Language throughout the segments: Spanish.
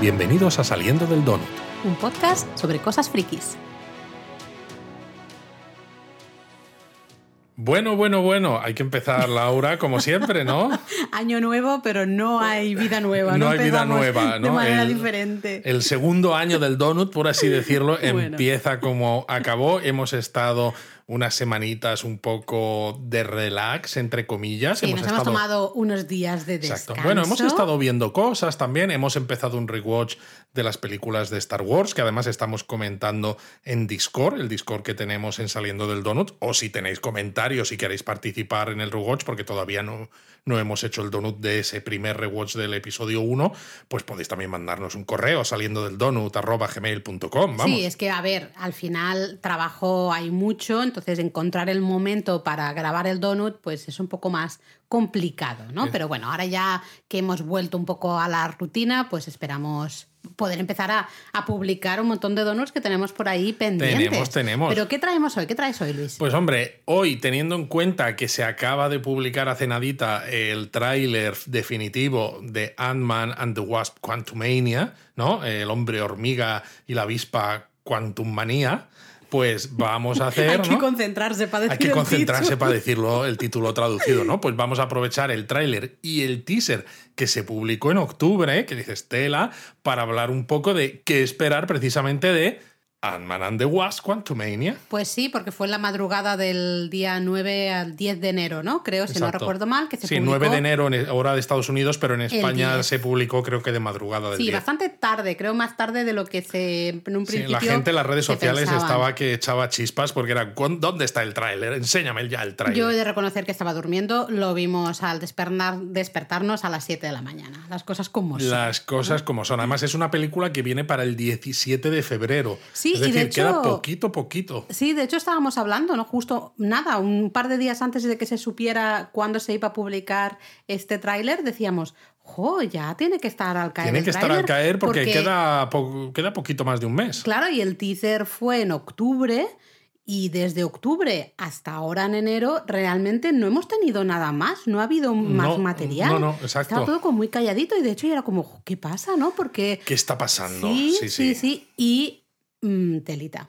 Bienvenidos a Saliendo del Donut. Un podcast sobre cosas frikis. Bueno, bueno, bueno, hay que empezar, Laura, como siempre, ¿no? Año nuevo, pero no hay vida nueva. No, No, hay vida nueva, ¿no? De manera El- diferente. El segundo año del donut, por así decirlo, Bueno. empieza como acabó. Hemos estado unas semanitas un poco de relax, entre comillas. Sí, nos hemos tomado unos días de descanso. Exacto. Bueno, hemos estado viendo cosas también. Hemos empezado un rewatch de las películas de Star Wars, que además estamos comentando en Discord, el Discord que tenemos en Saliendo del Donut. O si tenéis comentarios, si queréis participar en el rewatch, porque todavía no, no hemos hecho el donut de ese primer rewatch del episodio 1, pues podéis también mandarnos un correo saliendo del donut arroba gmail.com. Sí, es que, a ver, al final trabajo hay mucho, entonces encontrar el momento para grabar el donut, pues es un poco más complicado, ¿no? Pero bueno, ahora ya que hemos vuelto un poco a la rutina, pues esperamos poder empezar a, a publicar un montón de donuts que tenemos por ahí pendientes. Tenemos, tenemos. Pero ¿qué traemos hoy? ¿Qué traes hoy, Luis? Pues hombre, hoy teniendo en cuenta que se acaba de publicar hace nadita el tráiler definitivo de Ant-Man and the Wasp Quantumania, ¿no? El hombre hormiga y la avispa Quantum Manía, pues vamos a hacer... Hay que ¿no? concentrarse para decir Hay que el concentrarse título. para decirlo el título traducido, ¿no? Pues vamos a aprovechar el tráiler y el teaser que se publicó en octubre, que dice Stella, para hablar un poco de qué esperar precisamente de Ant-Man and the Wasp Quantumania. Pues sí, porque fue en la madrugada del día 9 al 10 de enero, ¿no? Creo, si no recuerdo mal, que se sí, publicó. 9 de enero en hora de Estados Unidos, pero en España 10. se publicó creo que de madrugada del Sí, 10. bastante tarde, creo más tarde de lo que se en un Sí, principio. la gente en las redes sociales pensaban. estaba que echaba chispas porque era "¿Cuán- ¿dónde está el tráiler? Enséñame ya el tráiler. Yo he de reconocer que estaba durmiendo, lo vimos al despertar, despertarnos a las 7 de la mañana. Las cosas como son. Las cosas como son. Además, es una película que viene para el 17 de febrero. Sí, es y de decir, queda hecho- poquito, poquito. Sí, de hecho estábamos hablando, ¿no? Justo nada, un par de días antes de que se supiera cuándo se iba a publicar este tráiler, decíamos, jo, ya tiene que estar al caer. Tiene que estar al tráiler", caer porque, Queda, po- queda poquito más de un mes. Claro, y el teaser fue en octubre. Y desde octubre hasta ahora en enero realmente no hemos tenido nada más, no ha habido más No, material. no, no, exacto. Estaba todo como muy calladito y de hecho yo era como, "Jo, ¿qué pasa, no? Porque ¿Qué está pasando? sí, sí, sí, y mm, telita.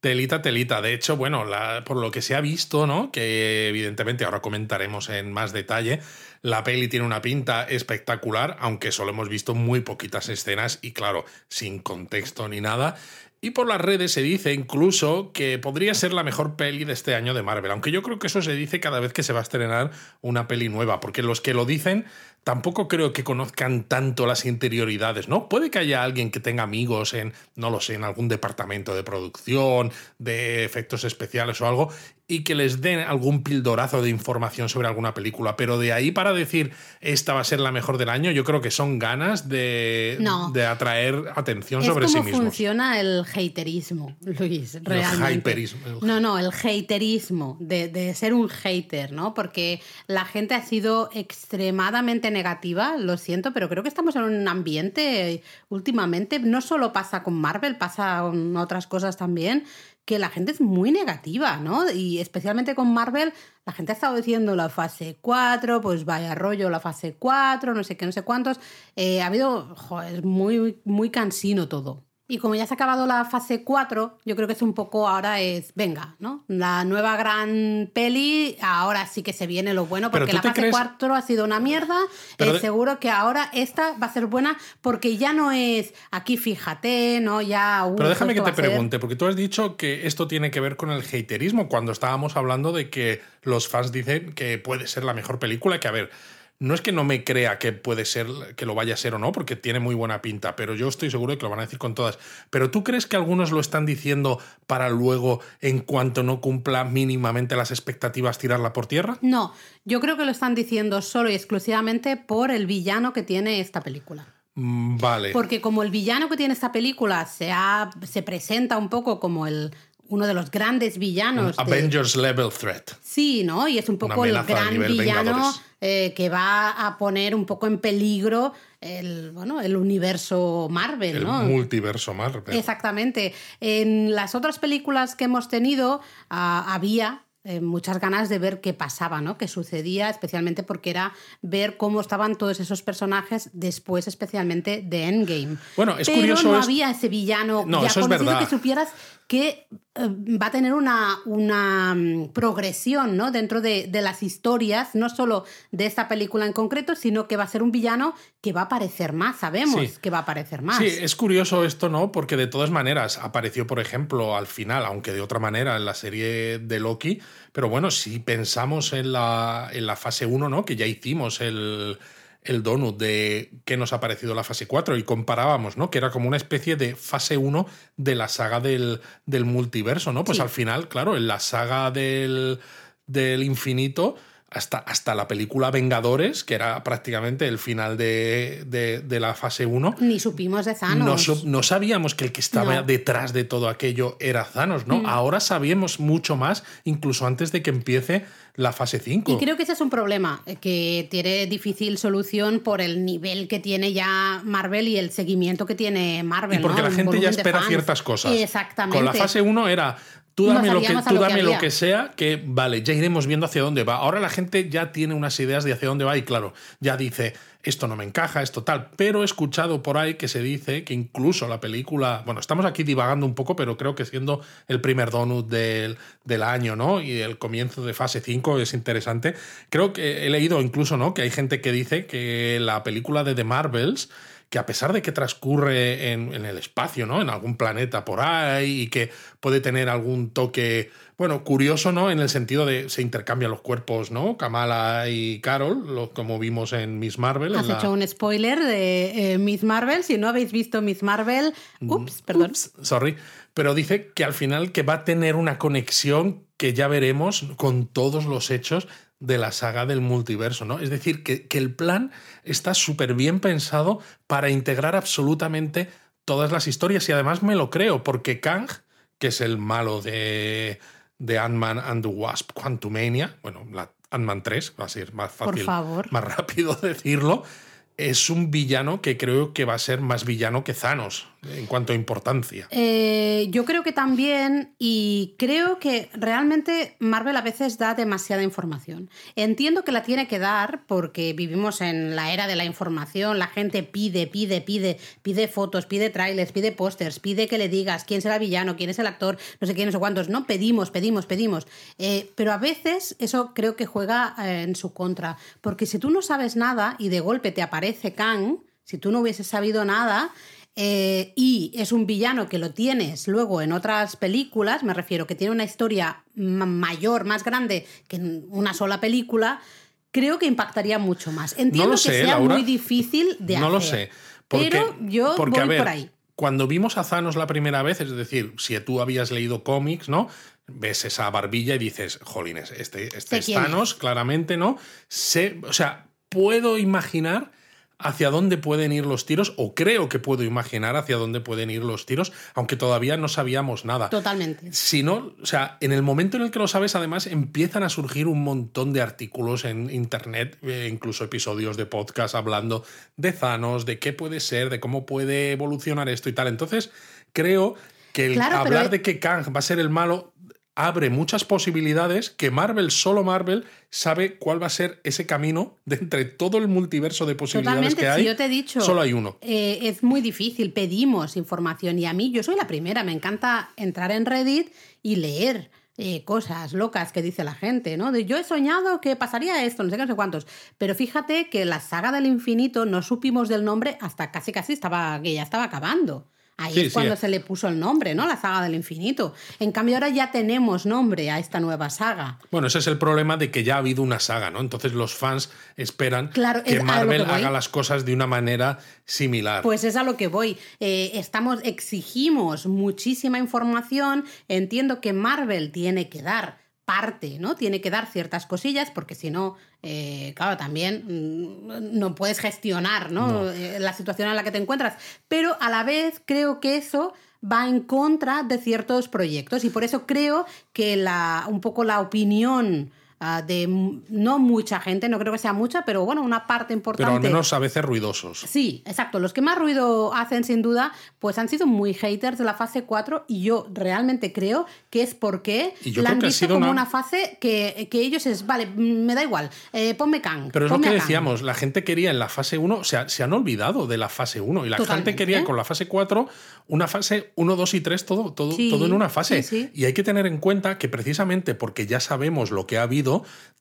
Telita, telita. De hecho, bueno, por lo que se ha visto, ¿no? Que evidentemente ahora comentaremos en más detalle, la peli tiene una pinta espectacular, aunque solo hemos visto muy poquitas escenas y claro, sin contexto ni nada. Y por las redes se dice incluso que podría ser la mejor peli de este año de Marvel, aunque yo creo que eso se dice cada vez que se va a estrenar una peli nueva, porque los que lo dicen tampoco creo que conozcan tanto las interioridades, ¿no? Puede que haya alguien que tenga amigos en, no lo sé, en algún departamento de producción, de efectos especiales o algo, y que les den algún pildorazo de información sobre alguna película, pero de ahí para decir esta va a ser la mejor del año, yo creo que son ganas de, No. de atraer atención Es sobre sí mismos. funciona el haterismo, Luis, realmente. hyperismo, el- No, no, el haterismo, de, de ser un hater, ¿no? Porque la gente ha sido extremadamente negativa, lo siento, pero creo que estamos en un ambiente últimamente, no solo pasa con Marvel, pasa con otras cosas también, que la gente es muy negativa, ¿no? Y especialmente con Marvel, la gente ha estado diciendo la fase 4, pues vaya rollo la fase 4, no sé qué, no sé cuántos. Eh, ha habido, joder, muy, muy cansino todo. Y como ya se ha acabado la fase 4, yo creo que es un poco ahora es, venga, ¿no? La nueva gran peli, ahora sí que se viene lo bueno, porque ¿tú la fase crees- 4 ha sido una mierda. Eh, de- Seguro que ahora esta va a ser buena porque ya no es aquí fíjate, ¿no? Ya. uh, Pero déjame que te ser- pregunte, porque tú has dicho que esto tiene que ver con el haterismo, cuando estábamos hablando de que los fans dicen que puede ser la mejor película, que a ver, no es que no me crea que puede ser, que lo vaya a ser o no, porque tiene muy buena pinta, pero yo estoy seguro de que lo van a decir con todas. Pero tú crees que algunos lo están diciendo para luego, en cuanto no cumpla mínimamente las expectativas, tirarla por tierra? No, yo creo que lo están diciendo solo y exclusivamente por el villano que tiene esta película. Mm, Vale. Porque como el villano que tiene esta película se, ha- se presenta un poco como el, uno de los grandes villanos. de- Avengers Level Threat. Sí, ¿no? Y es un poco el gran villano eh, que va a poner un poco en peligro el, bueno, el universo Marvel, El ¿no? multiverso Marvel. Exactamente. En las otras películas que hemos tenido ah, había eh, muchas ganas de ver qué pasaba, ¿no? Qué sucedía, especialmente porque era ver cómo estaban todos esos personajes después, especialmente de Endgame. Bueno, es Pero curioso. no es- había ese villano No, ya eso es conocido verdad. que supieras que eh, va a tener una, una mm, progresión ¿no? dentro de, de las historias, no solo de esta película en concreto, sino que va a ser un villano que va a aparecer más, sabemos Sí. que va a aparecer más. Sí, es curioso esto, ¿no? Porque de todas maneras apareció, por ejemplo, al final, aunque de otra manera, en la serie de Loki. Pero bueno, si pensamos en la, en la fase 1, ¿no? Que ya hicimos el, el donut de qué nos ha parecido la fase 4 y comparábamos, ¿no? Que era como una especie de fase 1 de la saga del, del multiverso, ¿no? Pues Sí. al final, claro, en la saga del, del infinito. Hasta, hasta la película Vengadores, que era prácticamente el final de, de- de la fase 1, Ni supimos de no, Thanos. no sabíamos que el que estaba No. detrás de todo aquello era Thanos, ¿no? Mm. Ahora sabemos mucho más, incluso antes de que empiece la fase 5. Y creo que ese es un problema eh, que tiene difícil solución por el nivel que tiene ya Marvel y el seguimiento que tiene Marvel. Y porque ¿no? la gente ya espera fans. ciertas cosas. Exactamente. Con la fase 1 era. Tú No dame, lo que, tú lo que dame lo que sea, que vale, ya iremos viendo hacia dónde va. Ahora la gente ya tiene unas ideas de hacia dónde va y claro, ya dice, esto no me encaja, esto tal. Pero he escuchado por ahí que se dice que incluso la película, bueno, estamos aquí divagando un poco, pero creo que siendo el primer donut del, del año, ¿no? Y el comienzo de fase 5 es interesante. Creo que he leído incluso, ¿no? Que hay gente que dice que la película de The Marvels que a pesar de que transcurre en, en el espacio, ¿no? En algún planeta por ahí y que puede tener algún toque, bueno, curioso, ¿no? En el sentido de se intercambian los cuerpos, ¿no? Kamala y Carol, lo, como vimos en Miss Marvel. Has la- hecho un spoiler de eh, Miss Marvel. Si no habéis visto Miss Marvel, ups, perdón. Ups, sorry. Pero dice que al final que va a tener una conexión que ya veremos con todos los hechos de la saga del multiverso, ¿no? Es decir, que, que el plan está súper bien pensado para integrar absolutamente todas las historias y además me lo creo, porque Kang, que es el malo de, de Ant-Man and the Wasp Quantumania, bueno, la Ant-Man 3, va a ser más Por fácil, favor. más rápido decirlo, es un villano que creo que va a ser más villano que Thanos en cuanto a importancia. Eh, yo creo que también, y creo que realmente Marvel a veces da demasiada información. Entiendo que la tiene que dar porque vivimos en la era de la información, la gente pide, pide, pide, pide fotos, pide trailers, pide pósters, pide que le digas quién será villano, quién es el actor, no sé quién, no sé cuántos, no pedimos, pedimos, pedimos. Eh, pero a veces eso creo que juega eh, en su contra, porque si tú no sabes nada y de golpe te aparece Kang, si tú no hubieses sabido nada, eh, y es un villano que lo tienes luego en otras películas, me refiero que tiene una historia ma- mayor, más grande que en una sola película, creo que impactaría mucho más. Entiendo lo que sé, sea Laura. muy difícil de no hacer. lo sé. Porque, pero yo porque, voy a ver, por ahí. Cuando vimos a Thanos la primera vez, es decir, si tú habías leído cómics, ¿no? Ves esa barbilla y dices, jolines, este, este es Thanos, claramente, ¿no? Sé, o sea, puedo imaginar hacia dónde pueden ir los tiros, o creo que puedo imaginar hacia dónde pueden ir los tiros, aunque todavía no sabíamos nada. Totalmente. Si no, o sea, en el momento en el que lo sabes, además empiezan a surgir un montón de artículos en internet, eh, incluso episodios de podcast hablando de Thanos, de qué puede ser, de cómo puede evolucionar esto y tal. Entonces, creo que el Claro, pero- hablar de que Kang va a ser el malo abre muchas posibilidades que Marvel, solo Marvel, sabe cuál va a ser ese camino de entre todo el multiverso de posibilidades Totalmente, que hay. si yo te he dicho. Solo hay uno. eh, es muy difícil, pedimos información y a mí, yo soy la primera, me encanta entrar en Reddit y leer. eh, cosas locas que dice la gente, ¿no? De yo he soñado que pasaría esto, no sé qué, no sé cuántos. Pero fíjate que la saga del infinito no supimos del nombre hasta casi casi estaba, que ya estaba acabando. Ahí Sí, es sí. cuando se le puso el nombre, ¿no? La saga del infinito. En cambio, ahora ya tenemos nombre a esta nueva saga. Bueno, ese es el problema de que ya ha habido una saga, ¿no? Entonces los fans esperan Claro, que es Marvel que haga las cosas de una manera similar. Pues es a lo que voy. Eh, estamos, exigimos muchísima información. Entiendo que Marvel tiene que dar parte, ¿no? Tiene que dar ciertas cosillas, porque si no, eh, claro, también mm, no puedes gestionar, ¿no? Eh, la situación en la que te encuentras. Pero a la vez creo que eso va en contra de ciertos proyectos y por eso creo que la, un poco la opinión ah, de no mucha gente, no creo que sea mucha, pero bueno, una parte importante. Pero al menos a veces ruidosos. Sí, exacto. Los que más ruido hacen, sin duda, pues han sido muy haters de la fase 4 y yo realmente creo que es porque la han visto como una- una... fase que, que ellos es, vale, mm, me da igual, eh, ponme Kang. Pero es lo que a Kang". decíamos, la gente quería en la fase 1, o sea, se han olvidado de la fase 1 y la Totalmente. gente quería con la fase 4 una fase 1, 2 y 3, todo, todo, Sí, todo en una fase. sí, sí. Y hay que tener en cuenta que precisamente porque ya sabemos lo que ha habido,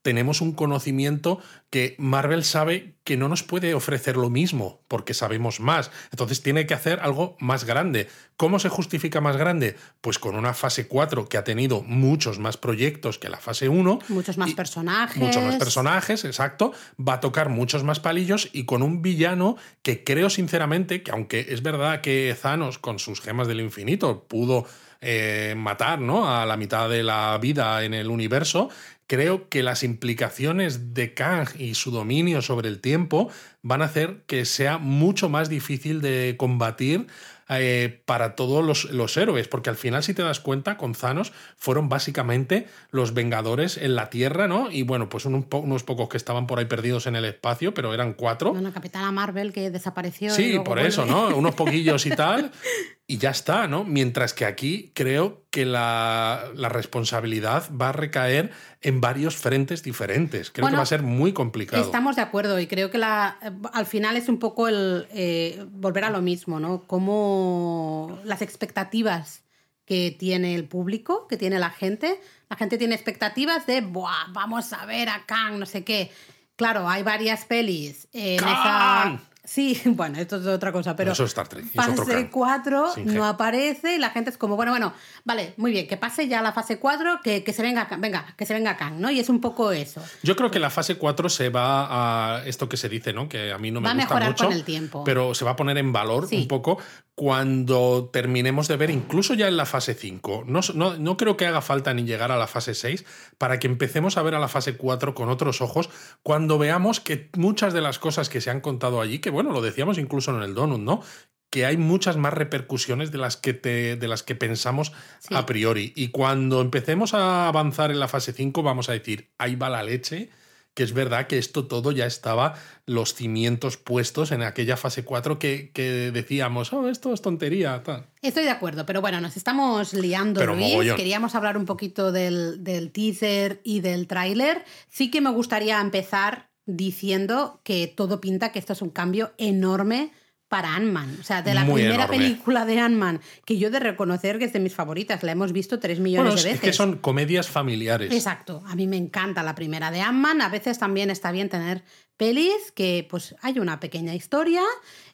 tenemos un conocimiento que Marvel sabe que no nos puede ofrecer lo mismo porque sabemos más. Entonces tiene que hacer algo más grande. ¿Cómo se justifica más grande? Pues con una fase 4 que ha tenido muchos más proyectos que la fase 1. Muchos más personajes. Muchos más personajes, exacto. Va a tocar muchos más palillos y con un villano que creo sinceramente que aunque es verdad que Thanos con sus gemas del infinito pudo eh, matar ¿no? a la mitad de la vida en el universo, creo que las implicaciones de Kang y su dominio sobre el tiempo van a hacer que sea mucho más difícil de combatir eh, para todos los, los héroes, porque al final, si te das cuenta, con Thanos fueron básicamente los Vengadores en la Tierra, ¿no? Y bueno, pues un po- unos pocos que estaban por ahí perdidos en el espacio, pero eran cuatro. Bueno, Capitana Marvel que desapareció. y Sí, luego por vuelve. eso, ¿no? Unos poquillos y tal. Y ya está, ¿no? Mientras que aquí creo que la, la responsabilidad va a recaer en varios frentes diferentes. Creo que va a ser muy complicado. Estamos de acuerdo y creo que la, al final es un poco el eh, volver a lo mismo, ¿no? Como las expectativas que tiene el público, que tiene la gente. La gente tiene expectativas de, Buah, vamos a ver a Kang, no sé qué. Claro, hay varias pelis en ¡Kang! esa... Sí, bueno, esto es otra cosa, pero No, eso es Star Trek, es otro fase Kang. 4 Sin G. no aparece y la gente es como, bueno, bueno, vale, muy bien, que pase ya la fase 4, que, que se venga, venga, que se venga Kang, ¿no? Y es un poco eso. Yo creo que la fase 4 se va a esto que se dice, ¿no? Que a mí no me Va a gusta mejorar mucho. con el tiempo. Pero se va a poner en valor Sí. un poco cuando terminemos de ver, incluso ya en la fase 5. No, no, no creo que haga falta ni llegar a la fase 6 para que empecemos a ver a la fase 4 con otros ojos cuando veamos que muchas de las cosas que se han contado allí, que bueno, lo decíamos incluso en el Donut, ¿no? que hay muchas más repercusiones de las que, te, de las que pensamos Sí. a priori. Y cuando empecemos a avanzar en la fase 5, vamos a decir, ahí va la leche, que es verdad que esto todo ya estaba los cimientos puestos en aquella fase 4 que, que decíamos, oh, esto es tontería, tal. Estoy de acuerdo, pero bueno, nos estamos liando, Pero Luis. mogollón. Queríamos hablar un poquito del, del teaser y del tráiler. Sí que me gustaría empezar diciendo que todo pinta que esto es un cambio enorme para Ant-Man. O sea, de la Muy primera enorme. película de Ant-Man, que yo he de reconocer que es de mis favoritas, la hemos visto tres millones Bueno, es, de es veces. que son comedias familiares. Exacto, a mí me encanta la primera de Ant-Man, a veces también está bien tener pelis que pues hay una pequeña historia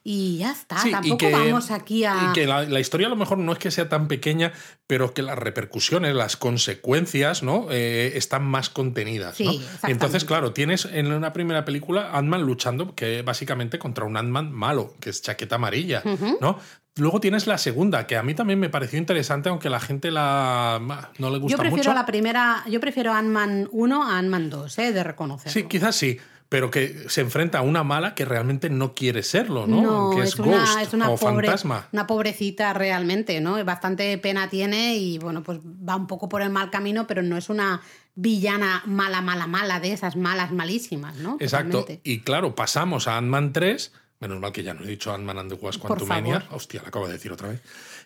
y ya está, Sí, tampoco que- vamos aquí a... Y que la, la historia a lo mejor no es que sea tan pequeña, pero que las repercusiones, las consecuencias, ¿no? Eh, están más contenidas. Sí, ¿no? Entonces, claro, tienes en una primera película Ant-Man luchando, que básicamente contra un Ant-Man malo, que es chaqueta amarilla. ¿no? Luego tienes la segunda, que a mí también me pareció interesante, aunque la gente la no le gusta Yo prefiero mucho. la primera, yo prefiero Ant-Man 1 a Ant-Man 2, ¿eh? de reconocerlo. Sí, quizás sí, pero que se enfrenta a una mala que realmente no quiere serlo, ¿no? que es, es, una, Ghost es una o pobre, Fantasma. una pobrecita realmente, ¿no? Bastante pena tiene y bueno, pues va un poco por el mal camino, pero no es una villana mala, mala, mala de esas malas malísimas, ¿no? Exacto. Totalmente. Y claro, pasamos a Ant-Man 3. Menos mal que ya no he dicho Ant-Man and the Wasp Quantumania. Hostia, lo acabo de decir otra vez.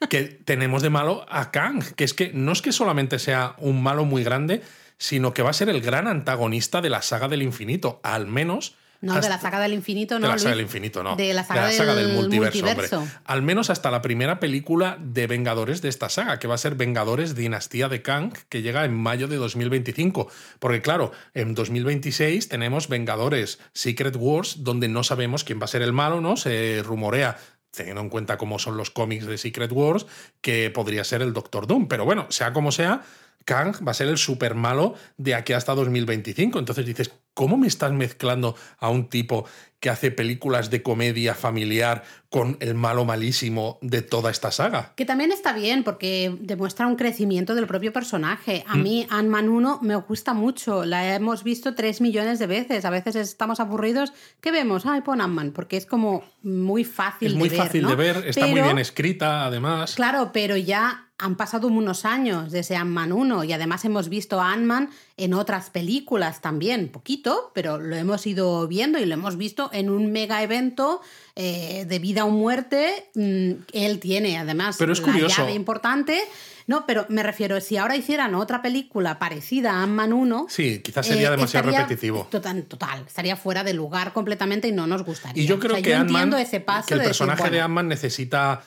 Que tenemos de malo a Kang, que es que no es que solamente sea un malo muy grande, sino que va a ser el gran antagonista de la saga del infinito. Al menos. No, de hasta- la saga del infinito, no. de la Luis. saga del infinito, no. De la saga, del, multiverso. hombre. Al menos hasta la primera película de Vengadores de esta saga, que va a ser Vengadores Dinastía de Kang, que llega en mayo de 2025. Porque claro, en 2026 tenemos Vengadores Secret Wars, donde no sabemos quién va a ser el malo, ¿no? Se rumorea teniendo en cuenta cómo son los cómics de Secret Wars, que podría ser el Doctor Doom. Pero bueno, sea como sea, Kang va a ser el super malo de aquí hasta 2025. Entonces dices, ¿cómo me estás mezclando a un tipo que hace películas de comedia familiar con el malo malísimo de toda esta saga? Que también está bien porque demuestra un crecimiento del propio personaje. Mm. A mí Ant-Man 1 me gusta mucho. La hemos visto tres millones de veces. A veces estamos aburridos. ¿Qué vemos? Ay, pon Ant-Man. Porque es como muy fácil Es muy de ver. fácil ¿no? de ver, está muy bien escrita, además. Claro, pero ya han pasado unos años desde Ant-Man 1 y además hemos visto a Ant-Man en otras películas también, poquito, pero lo hemos ido viendo y lo hemos visto en un mega evento eh, de vida o muerte. Mm, él tiene además pero es la curioso. llave importante. No, pero me refiero, si ahora hicieran otra película parecida a Ant-Man 1. Sí, quizás sería eh, demasiado estaría- repetitivo. Total, total, estaría fuera de lugar completamente y no nos gustaría. Y yo creo O sea, que yo Ant-Man- entiendo ese paso que el de decir, personaje de Ant-Man necesita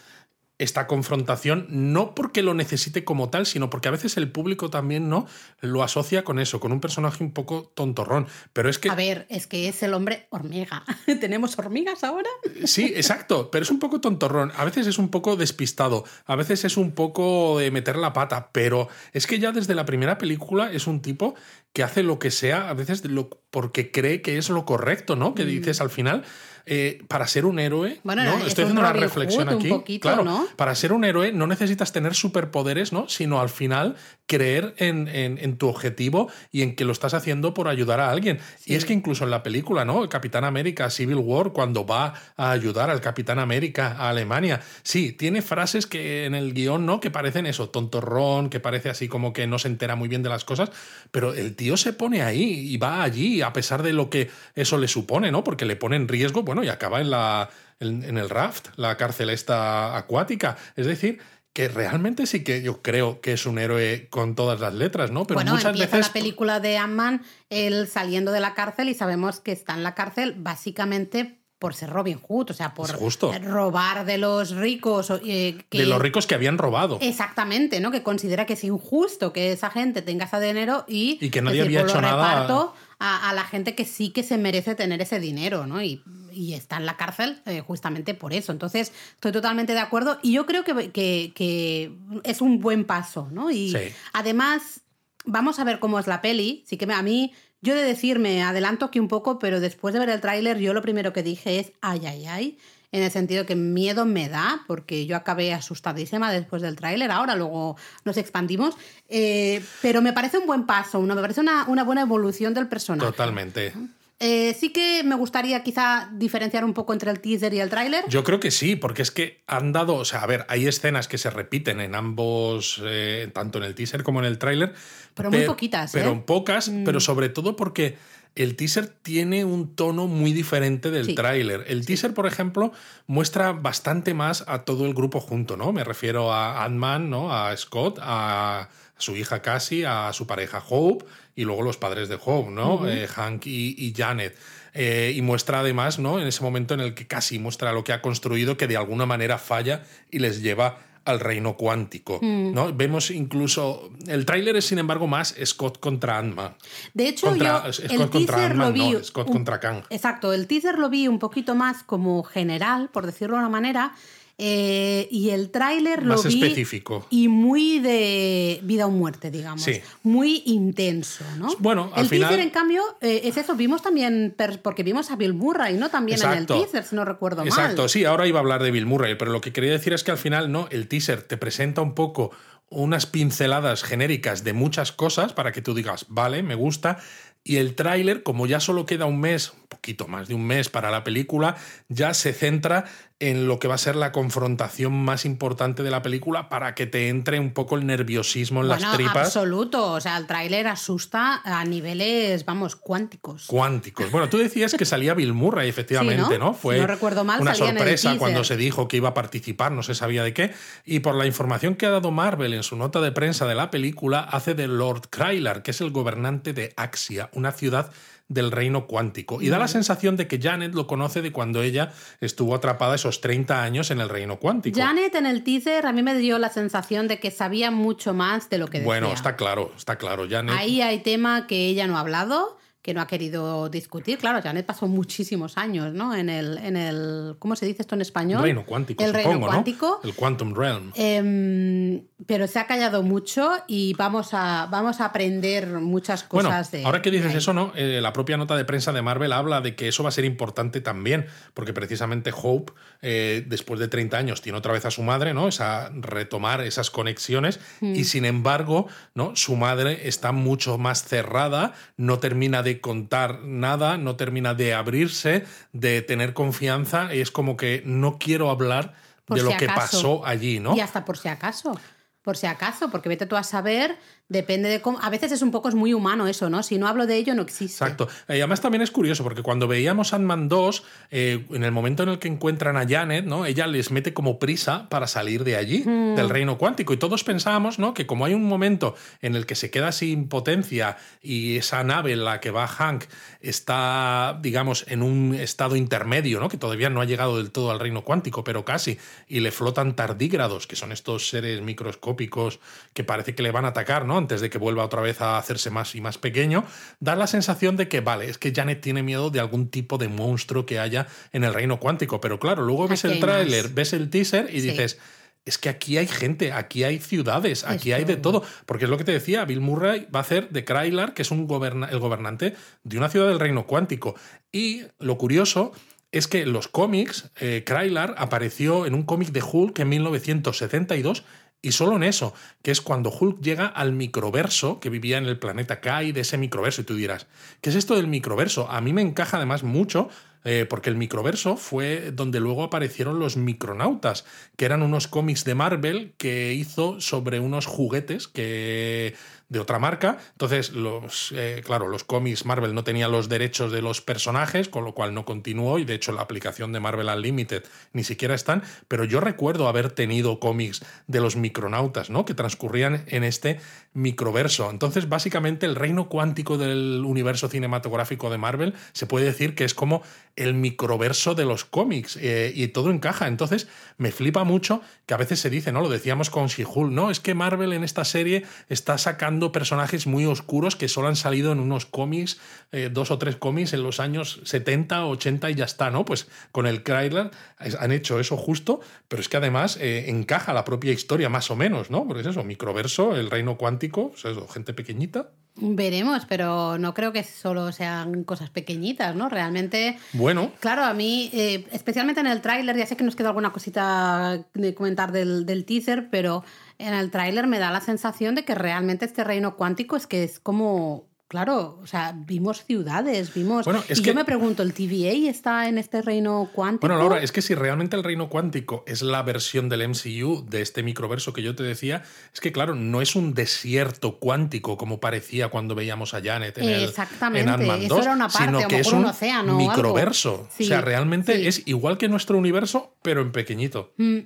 esta confrontación, no porque lo necesite como tal, sino porque a veces el público también no lo asocia con eso, con un personaje un poco tontorrón. Pero es que A ver, es que es el hombre hormiga. ¿Tenemos hormigas ahora? Sí, exacto, pero es un poco tontorrón. A veces es un poco despistado, a veces es un poco de meter la pata, pero es que ya desde la primera película es un tipo que hace lo que sea, a veces lo- porque cree que es lo correcto, ¿no? Que dices al final, eh, para ser un héroe. Bueno, ¿no? es estoy haciendo una reflexión Hood un aquí. poquito, claro, ¿no? para ser un héroe no necesitas tener superpoderes, ¿no? Sino al final creer en, en- en tu objetivo y en que lo estás haciendo por ayudar a alguien. Y es que incluso en la película, ¿no? El Capitán América, Civil War, cuando va a ayudar al Capitán América a Alemania, sí, tiene frases que en el guion, ¿no? Que parecen eso, tontorrón, que parece así como que no se entera muy bien de las cosas, pero el tío se pone ahí y va allí a pesar de lo que eso le supone, ¿no? Porque le pone en riesgo, bueno, y acaba en la en, en el raft, la cárcel esta acuática. Es decir, que realmente sí que yo creo que es un héroe con todas las letras, ¿no? Pero bueno, muchas empieza veces la película de Ant-Man, él saliendo de la cárcel y sabemos que está en la cárcel básicamente por ser Robin Hood, o sea, por justo. robar de los ricos. eh, que- de los ricos que habían robado. Exactamente, ¿no? Que considera que es injusto que esa gente tenga ese dinero y, Y que nadie decir, había hecho nada- reparto a, a la gente que sí que se merece tener ese dinero, ¿no? Y, y está en la cárcel eh, justamente por eso. Entonces, estoy totalmente de acuerdo y yo creo que, que- que es un buen paso, ¿no? Y Sí. además, vamos a ver cómo es la peli. Sí que me- a mí, yo de decir, me adelanto aquí un poco, pero después de ver el tráiler, yo lo primero que dije es, ay, ay, ay. En el sentido que miedo me da, porque yo acabé asustadísima después del tráiler. Ahora luego nos expandimos. Eh, pero me parece un buen paso, una, me parece una, una buena evolución del personaje. Totalmente. Eh, sí que me gustaría quizá diferenciar un poco entre el teaser y el tráiler. Yo creo que sí, porque es que han dado, o sea, a ver, hay escenas que se repiten en ambos, eh, tanto en el teaser como en el tráiler. Pero muy pe- poquitas, Pero ¿eh? Mm. pocas, pero sobre todo porque el teaser tiene un tono muy diferente del Sí. tráiler. El teaser, por ejemplo, muestra bastante más a todo el grupo junto, ¿no? Me refiero a Ant-Man, ¿no? A Scott, a su hija Cassie, a su pareja Hope y luego los padres de Hope, ¿no? Eh, Hank y, y Janet. Eh, y muestra además, ¿no? En ese momento en el que Cassie muestra lo que ha construido, que de alguna manera falla y les lleva al reino cuántico, Mm. ¿no? Vemos incluso... El tráiler es, sin embargo, más Scott contra Ant-Man. De hecho, Contra- yo Scott el contra teaser lo vi. no, Scott un- contra Kang. Exacto, el teaser lo vi un poquito más como general, por decirlo de una manera. Eh, y el tráiler lo Más vi. específico. Y muy de vida o muerte, digamos. Sí. Muy intenso, ¿no? Bueno, al el teaser, final- en cambio, eh, es eso. Vimos también. Porque vimos a Bill Murray, ¿no? También en el teaser, si no recuerdo mal. Exacto, sí, ahora iba a hablar de Bill Murray, pero lo que quería decir es que al final, no, el teaser te presenta un poco unas pinceladas genéricas de muchas cosas para que tú digas, vale, me gusta. Y el tráiler, como ya solo queda un mes, un poquito más de un mes para la película, ya se centra en lo que va a ser la confrontación más importante de la película para que te entre un poco el nerviosismo en Bueno, las tripas. absoluto. O sea, el tráiler asusta a niveles, vamos, cuánticos. cuánticos. Bueno, tú decías que salía Bill Murray, efectivamente, Sí, ¿no? Fue no recuerdo mal, una sorpresa cuando se dijo que iba a participar, no se sabía de qué. Y por la información que ha dado Marvel en su nota de prensa de la película, hace de Lord Krylar, que es el gobernante de Axia, una ciudad del reino cuántico. Y da la sensación de que Janet lo conoce de cuando ella estuvo atrapada esos 30 años en el reino cuántico. Janet en el teaser a mí me dio la sensación de que sabía mucho más de lo que decía. bueno, está claro, está claro. Janet Ahí hay tema que ella no ha hablado, que no ha querido discutir. Claro, Janet pasó muchísimos años, ¿no? En el, en el ¿cómo se dice esto en español? reino cuántico, El supongo, reino cuántico. ¿no? El Quantum Realm. Em, pero se ha callado mucho y vamos a, vamos a aprender muchas Bueno, cosas de. ahora que dices eso, ¿no? Eh, la propia nota de prensa de Marvel habla de que eso va a ser importante también, porque precisamente Hope, eh, después de 30 años, tiene otra vez a su madre, ¿no? Esa, retomar esas conexiones, Mm. y sin embargo, ¿no? Su madre está mucho más cerrada, no termina de contar nada, no termina de abrirse, de tener confianza, y es como que no quiero hablar Por de lo que pasó allí, ¿no? Y hasta por si acaso. por si acaso, porque vete tú a saber, depende de cómo. A veces es un poco es muy humano eso, ¿no? Si no hablo de ello, no existe. Exacto. Y además también es curioso, porque cuando veíamos Ant-Man 2, eh, en el momento en el que encuentran a Janet, ¿no? Ella les mete como prisa para salir de allí, Mm. del reino cuántico. Y todos pensábamos, ¿no? Que como hay un momento en el que se queda sin potencia y esa nave en la que va Hank está, digamos, en un estado intermedio, ¿no? Que todavía no ha llegado del todo al reino cuántico, pero casi, y le flotan tardígrados, que son estos seres microscópicos que parece que le van a atacar, ¿no? Antes de que vuelva otra vez a hacerse más y más pequeño, da la sensación de que, vale, es que Janet tiene miedo de algún tipo de monstruo que haya en el reino cuántico, pero claro, luego ves el tráiler, ves el teaser y Sí. dices... Es que aquí hay gente, aquí hay ciudades, aquí hay de todo. Porque es lo que te decía, Bill Murray va a hacer de Krylar, que es un goberna- el gobernante de una ciudad del reino cuántico. Y lo curioso es que en los cómics, eh, Krylar apareció en un cómic de Hulk en 1972 y solo en eso, que es cuando Hulk llega al microverso que vivía en el planeta Kai, de ese microverso. Y tú dirás, ¿qué es esto del microverso? A mí me encaja además mucho eh, porque el microverso fue donde luego aparecieron los micronautas, que eran unos cómics de Marvel que hizo sobre unos juguetes que de otra marca. Entonces, los, eh, claro, los cómics Marvel no tenían los derechos de los personajes, con lo cual no continuó y de hecho la aplicación de Marvel Unlimited ni siquiera están, pero yo recuerdo haber tenido cómics de los micronautas, ¿no? Que transcurrían en este microverso. Entonces, básicamente el reino cuántico del universo cinematográfico de Marvel se puede decir que es como el microverso de los cómics eh, y todo encaja. Entonces, me flipa mucho que a veces se dice, ¿no? Lo decíamos con She-Hulk, ¿no? Es que Marvel en esta serie está sacando personajes muy oscuros que solo han salido en unos cómics, eh, dos o tres cómics en los años 70, 80 y ya está, ¿no? Pues con el Krylar han hecho eso justo, pero es que además eh, encaja la propia historia más o menos, ¿no? Porque es eso, microverso, el reino cuántico, pues eso, gente pequeñita. Veremos, pero no creo que solo sean cosas pequeñitas, ¿no? Realmente. Bueno, Claro, a mí, eh, especialmente en el tráiler, ya sé que nos queda alguna cosita de comentar del, del teaser, pero en el tráiler me da la sensación de que realmente este reino cuántico es que es como, claro, o sea, vimos ciudades, vimos... Bueno, es y que- yo me pregunto, ¿el TVA está en este reino cuántico? Bueno, Laura, es que si realmente el reino cuántico es la versión del MCU de este microverso que yo te decía, es que claro, no es un desierto cuántico como parecía cuando veíamos a Janet en el Exactamente, en Ant-Man eso 2, era una parte, sino que es un océano o algo. microverso. Sí, o sea, realmente sí. es igual que nuestro universo, pero en pequeñito. Mm.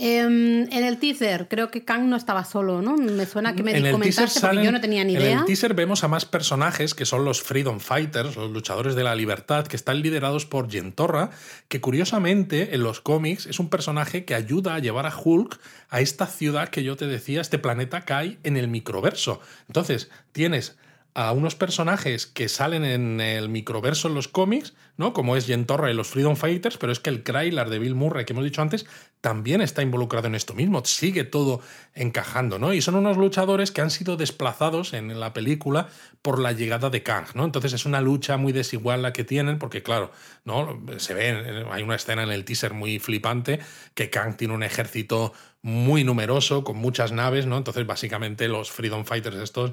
Em, en el teaser, creo que Kang no estaba solo, ¿no? Me suena que me en comentaste porque salen- yo no tenía ni En idea. el teaser vemos a más personajes que son los Freedom Fighters, los luchadores de la libertad, que están liderados por Yentorra, que curiosamente en los cómics es un personaje que ayuda a llevar a Hulk a esta ciudad que yo te decía, este planeta Kai en el microverso. Entonces, tienes a unos personajes que salen en el microverso en los cómics, ¿no? Como es Yentorra y los Freedom Fighters, pero es que el Krylar de Bill Murray que hemos dicho antes también está involucrado en esto mismo, sigue todo encajando, ¿no? Y son unos luchadores que han sido desplazados en la película por la llegada de Kang, ¿no? Entonces es una lucha muy desigual la que tienen, porque claro, ¿no? Se ve, hay una escena en el teaser muy flipante que Kang tiene un ejército muy numeroso, con muchas naves, ¿no? Entonces básicamente los Freedom Fighters estos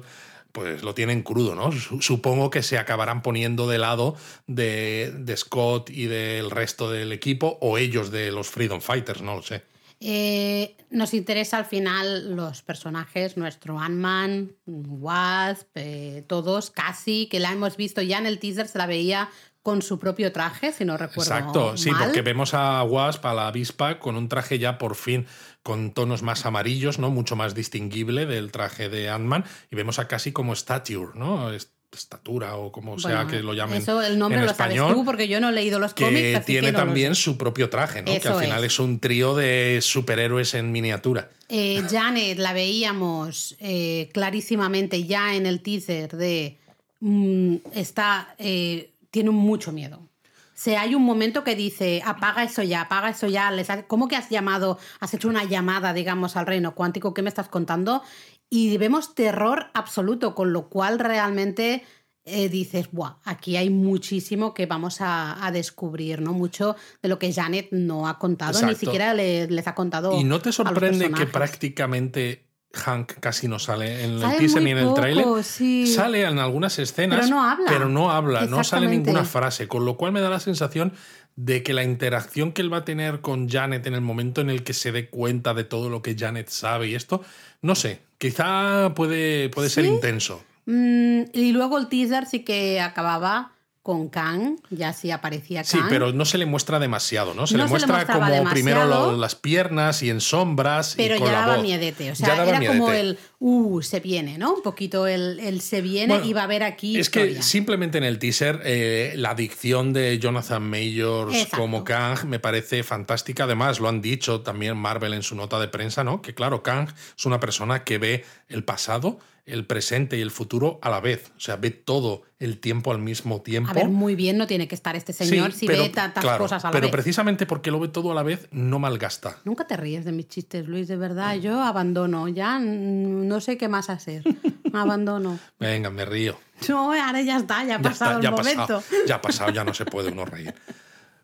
pues lo tienen crudo, ¿no? Su- Supongo que se acabarán poniendo de lado de, de Scott y del resto del equipo o ellos de los Freedom Fighters, no lo sé. Eh, nos interesa al final los personajes, nuestro Ant-Man, Wasp, eh, todos casi, que la hemos visto ya en el teaser, se la veía con su propio traje, si no recuerdo Exacto, sí, porque vemos a Wasp, a la avispa, con un traje ya por fin con tonos más amarillos, ¿no? Mucho más distinguible del traje de Ant-Man. Y vemos a casi como stature, ¿no? Est- Estatura o como sea que lo llamen. Eso, el nombre en lo español, sabes tú, porque yo no he leído los cómics. que así tiene que no lo también su propio traje, ¿no? que al final es. es. un trío de superhéroes en miniatura. Eh, Janet la veíamos eh, clarísimamente ya en el teaser de mm, está eh, tiene mucho miedo. O sea, hay un momento que dice apaga eso ya, apaga eso ya. Les ha- ¿Cómo que has llamado, has hecho una llamada, digamos, al reino cuántico? ¿Qué me estás contando? Y vemos terror absoluto, con lo cual realmente eh, dices, Buah, aquí hay muchísimo que vamos a, a descubrir, ¿no? Mucho de lo que Janet no ha contado, ni siquiera le- les ha contado. ¿Y no te sorprende que prácticamente Hank casi no sale en el teaser ni en el tráiler? sí. Sale en algunas escenas, Pero no habla. pero no habla, no sale ninguna frase, con lo cual me da la sensación de que la interacción que él va a tener con Janet en el momento en el que se dé cuenta de todo lo que Janet sabe y esto, no sé, quizá puede, puede ser intenso. Mm, y luego el teaser sí que acababa con Kang, ya sí aparecía Kang. Sí, pero no se le muestra demasiado, ¿no? Se No le se le muestra como primero lo- las piernas y en sombras Pero y con ya la daba voz. miedete, o sea, era como el, uh, se viene, ¿no? Un poquito el, el se viene Bueno, y va a haber aquí Es historia. que simplemente en el teaser eh, la dicción de Jonathan Majors Exacto. como Kang me parece fantástica. Además, lo han dicho también Marvel en su nota de prensa, ¿no? Que claro, Kang es una persona que ve el pasado, el presente y el futuro a la vez. O sea, ve todo el tiempo al mismo tiempo. A ver, muy bien no tiene que estar este señor Sí, si pero- ve tantas claro, cosas a la Pero vez. precisamente porque lo ve todo a la vez, no malgasta. Nunca te ríes de mis chistes, Luis, de verdad. Yo abandono, ya mm, no sé qué más hacer. abandono. Venga, me río. No, ahora ya está, ya ha Ya pasado está, ya el ha momento. pasado, ya ha pasado, ya no se puede uno reír.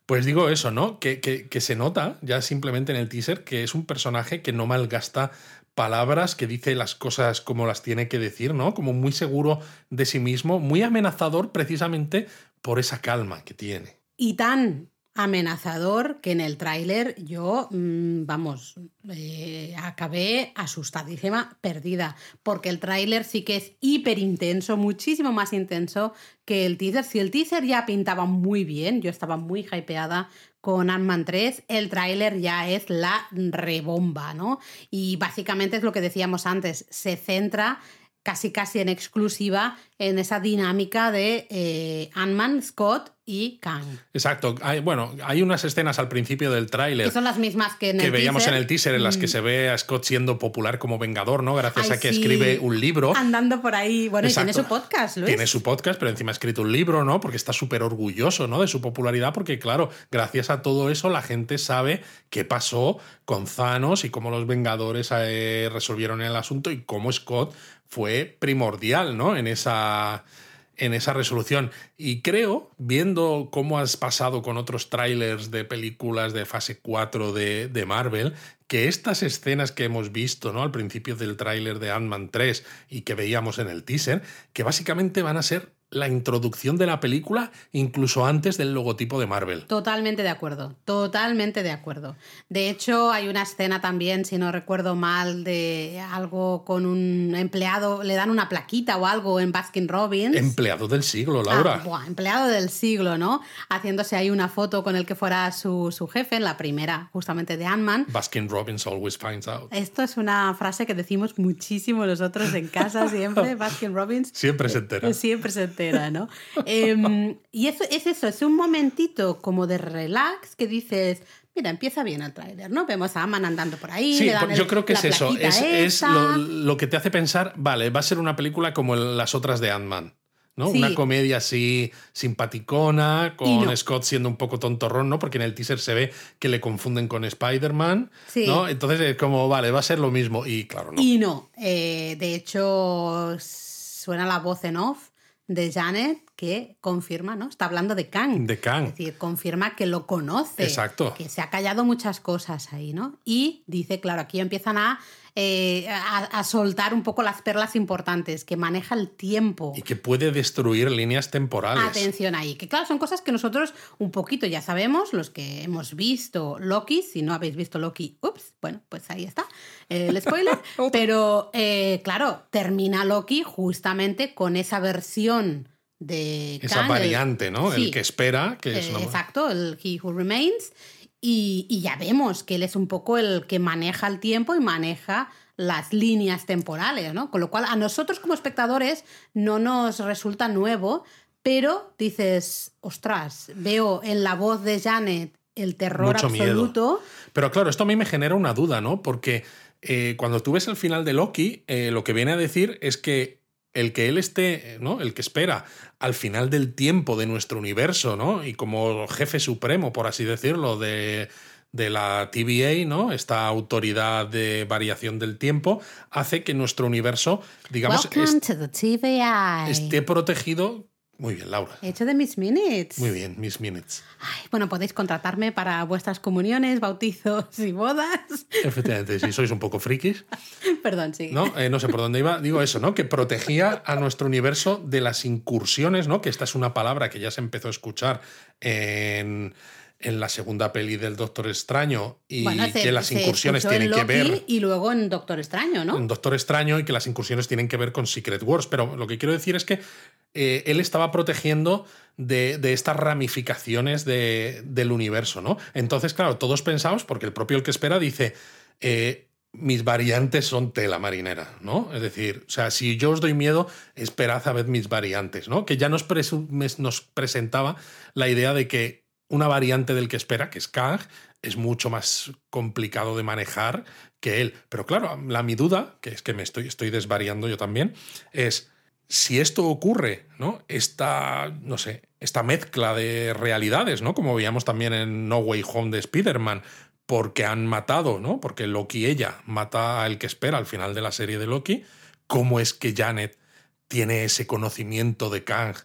Pues digo eso, ¿no? Que, que- que se nota ya simplemente en el teaser que es un personaje que no malgasta palabras, que dice las cosas como las tiene que decir, ¿no? Como muy seguro de sí mismo, muy amenazador precisamente por esa calma que tiene. Y tan amenazador que en el tráiler yo, mm, vamos, eh, acabé asustadísima, perdida, porque el tráiler sí que es hiper intenso, muchísimo más intenso que el teaser. Si el teaser ya pintaba muy bien, yo estaba muy hypeada con Ant-Man 3, el tráiler ya es la rebomba, ¿no? Y básicamente es lo que decíamos antes, se centra casi casi en exclusiva en esa dinámica de eh, Ant-Man, Scott y Kang. Exacto. Hay, bueno, hay unas escenas al principio del Que tráiler son las mismas que en que el veíamos teaser, en el teaser en las que Mm. se ve a Scott siendo popular como vengador, ¿no? Gracias Ay, a que sí. escribe un libro. Andando por ahí. Bueno, y tiene su podcast, Luis. Tiene su podcast, pero encima ha escrito un libro, ¿no? Porque está súper orgulloso, ¿no? De su popularidad, porque claro, gracias a todo eso la gente sabe qué pasó con Thanos y cómo los Vengadores eh, resolvieron el asunto y cómo Scott fue primordial, ¿no? En esa, en esa resolución. Y creo, viendo cómo has pasado con otros trailers de películas de fase 4 de, de Marvel, que estas escenas que hemos visto ¿no? al principio del tráiler de Ant-Man 3 y que veíamos en el teaser, que básicamente van a ser la introducción de la película incluso antes del logotipo de Marvel. Totalmente de acuerdo, totalmente de acuerdo. De hecho, hay una escena también, si no recuerdo mal, de algo con un empleado, le dan una plaquita o algo en Baskin Robbins. Empleado del siglo, Ah, Laura. buah, empleado del siglo, ¿no? Haciéndose ahí una foto con el que fuera su, su jefe, en la primera, justamente de Ant-Man. Baskin Robbins always finds out. Esto es una frase que decimos muchísimo nosotros en casa siempre, Baskin Robbins. Siempre se entera. Siempre se entera, ¿no? Em, y eso, es eso, es un momentito como de relax que dices, mira, empieza bien el tráiler, ¿no? Vemos a Aman andando por ahí. Sí, le dan el- yo creo que es eso. Es, lo, lo que te hace pensar, vale, va a ser una película como las otras de Ant-Man. ¿no? Sí. Una comedia así simpaticona, con no. Scott siendo un poco tontorrón, ¿no? Porque en el teaser se ve que le confunden con Spider-Man, Sí. ¿no? Entonces es como, vale, va a ser lo mismo. Y claro, no. Y no, eh, de hecho suena la voz en off de Janet que confirma, ¿no? Está hablando de Kang. De Kang. Es decir, confirma que lo conoce. Exacto. Que se ha callado muchas cosas ahí, ¿no? Y dice, claro, aquí empiezan a, eh, a, a soltar un poco las perlas importantes, que maneja el tiempo. Y que puede destruir líneas temporales. Atención ahí, que claro, son cosas que nosotros un poquito ya sabemos, los que hemos visto Loki, si no habéis visto Loki, ups, bueno, pues ahí está eh, el spoiler, pero eh, claro, termina Loki justamente con esa versión de Esa Kang, variante, ¿no? sí, El que espera, que es eh, una- Exacto, el He Who Remains. Y, y ya vemos que él es un poco el que maneja el tiempo y maneja las líneas temporales, ¿no? Con lo cual a nosotros como espectadores no nos resulta nuevo, pero dices, ostras, veo en la voz de Janet el terror Mucho miedo. absoluto. Pero claro, esto a mí me genera una duda, ¿no? Porque eh, cuando tú ves el final de Loki, eh, lo que viene a decir es que el que él esté, ¿no? El que espera al final del tiempo de nuestro universo, ¿no? Y como jefe supremo, por así decirlo, de, de la TVA, ¿no? Esta autoridad de variación del tiempo, hace que nuestro universo, digamos, est- esté protegido. Muy bien, Laura. Hecho de mis minutes. Muy bien, Miss Minutes. Ay, bueno, podéis contratarme para vuestras comuniones, bautizos y bodas. Efectivamente, si sois un poco frikis. Perdón, sí. ¿no? Eh, no sé por dónde iba. Digo eso, ¿no? Que protegía a nuestro universo de las incursiones, ¿no? Que esta es una palabra que ya se empezó a escuchar en, en la segunda peli del Doctor Extraño y Bueno, se- que las incursiones tienen que ver Y luego en Doctor Extraño, ¿no? en Doctor Extraño y que las incursiones tienen que ver con Secret Wars. Pero lo que quiero decir es que eh, él estaba protegiendo de, de estas ramificaciones de- del universo, ¿no? Entonces, claro, todos pensamos, porque el propio el que espera dice. eh, mis variantes son tela marinera, ¿no? Es decir, o sea, si yo os doy miedo, esperad a ver mis variantes, ¿no? Que ya nos, nos presentaba la idea de que una variante del que espera, que es Kang, es mucho más complicado de manejar que él. Pero claro, la mi duda, que es que me estoy, estoy desvariando yo también, es si esto ocurre, ¿no? Esta, no sé, esta mezcla de realidades, ¿no? Como veíamos también en No Way Home de Spider-Man, porque han matado, ¿no? Porque Loki ella mata al que espera al final de la serie de Loki. ¿Cómo es que Janet tiene ese conocimiento de Kang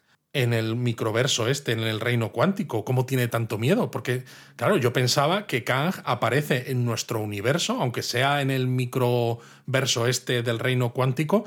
en el microverso este, en el reino cuántico? ¿Cómo tiene tanto miedo? Porque, claro, yo pensaba que Kang aparece en nuestro universo, aunque sea en el microverso este del reino cuántico,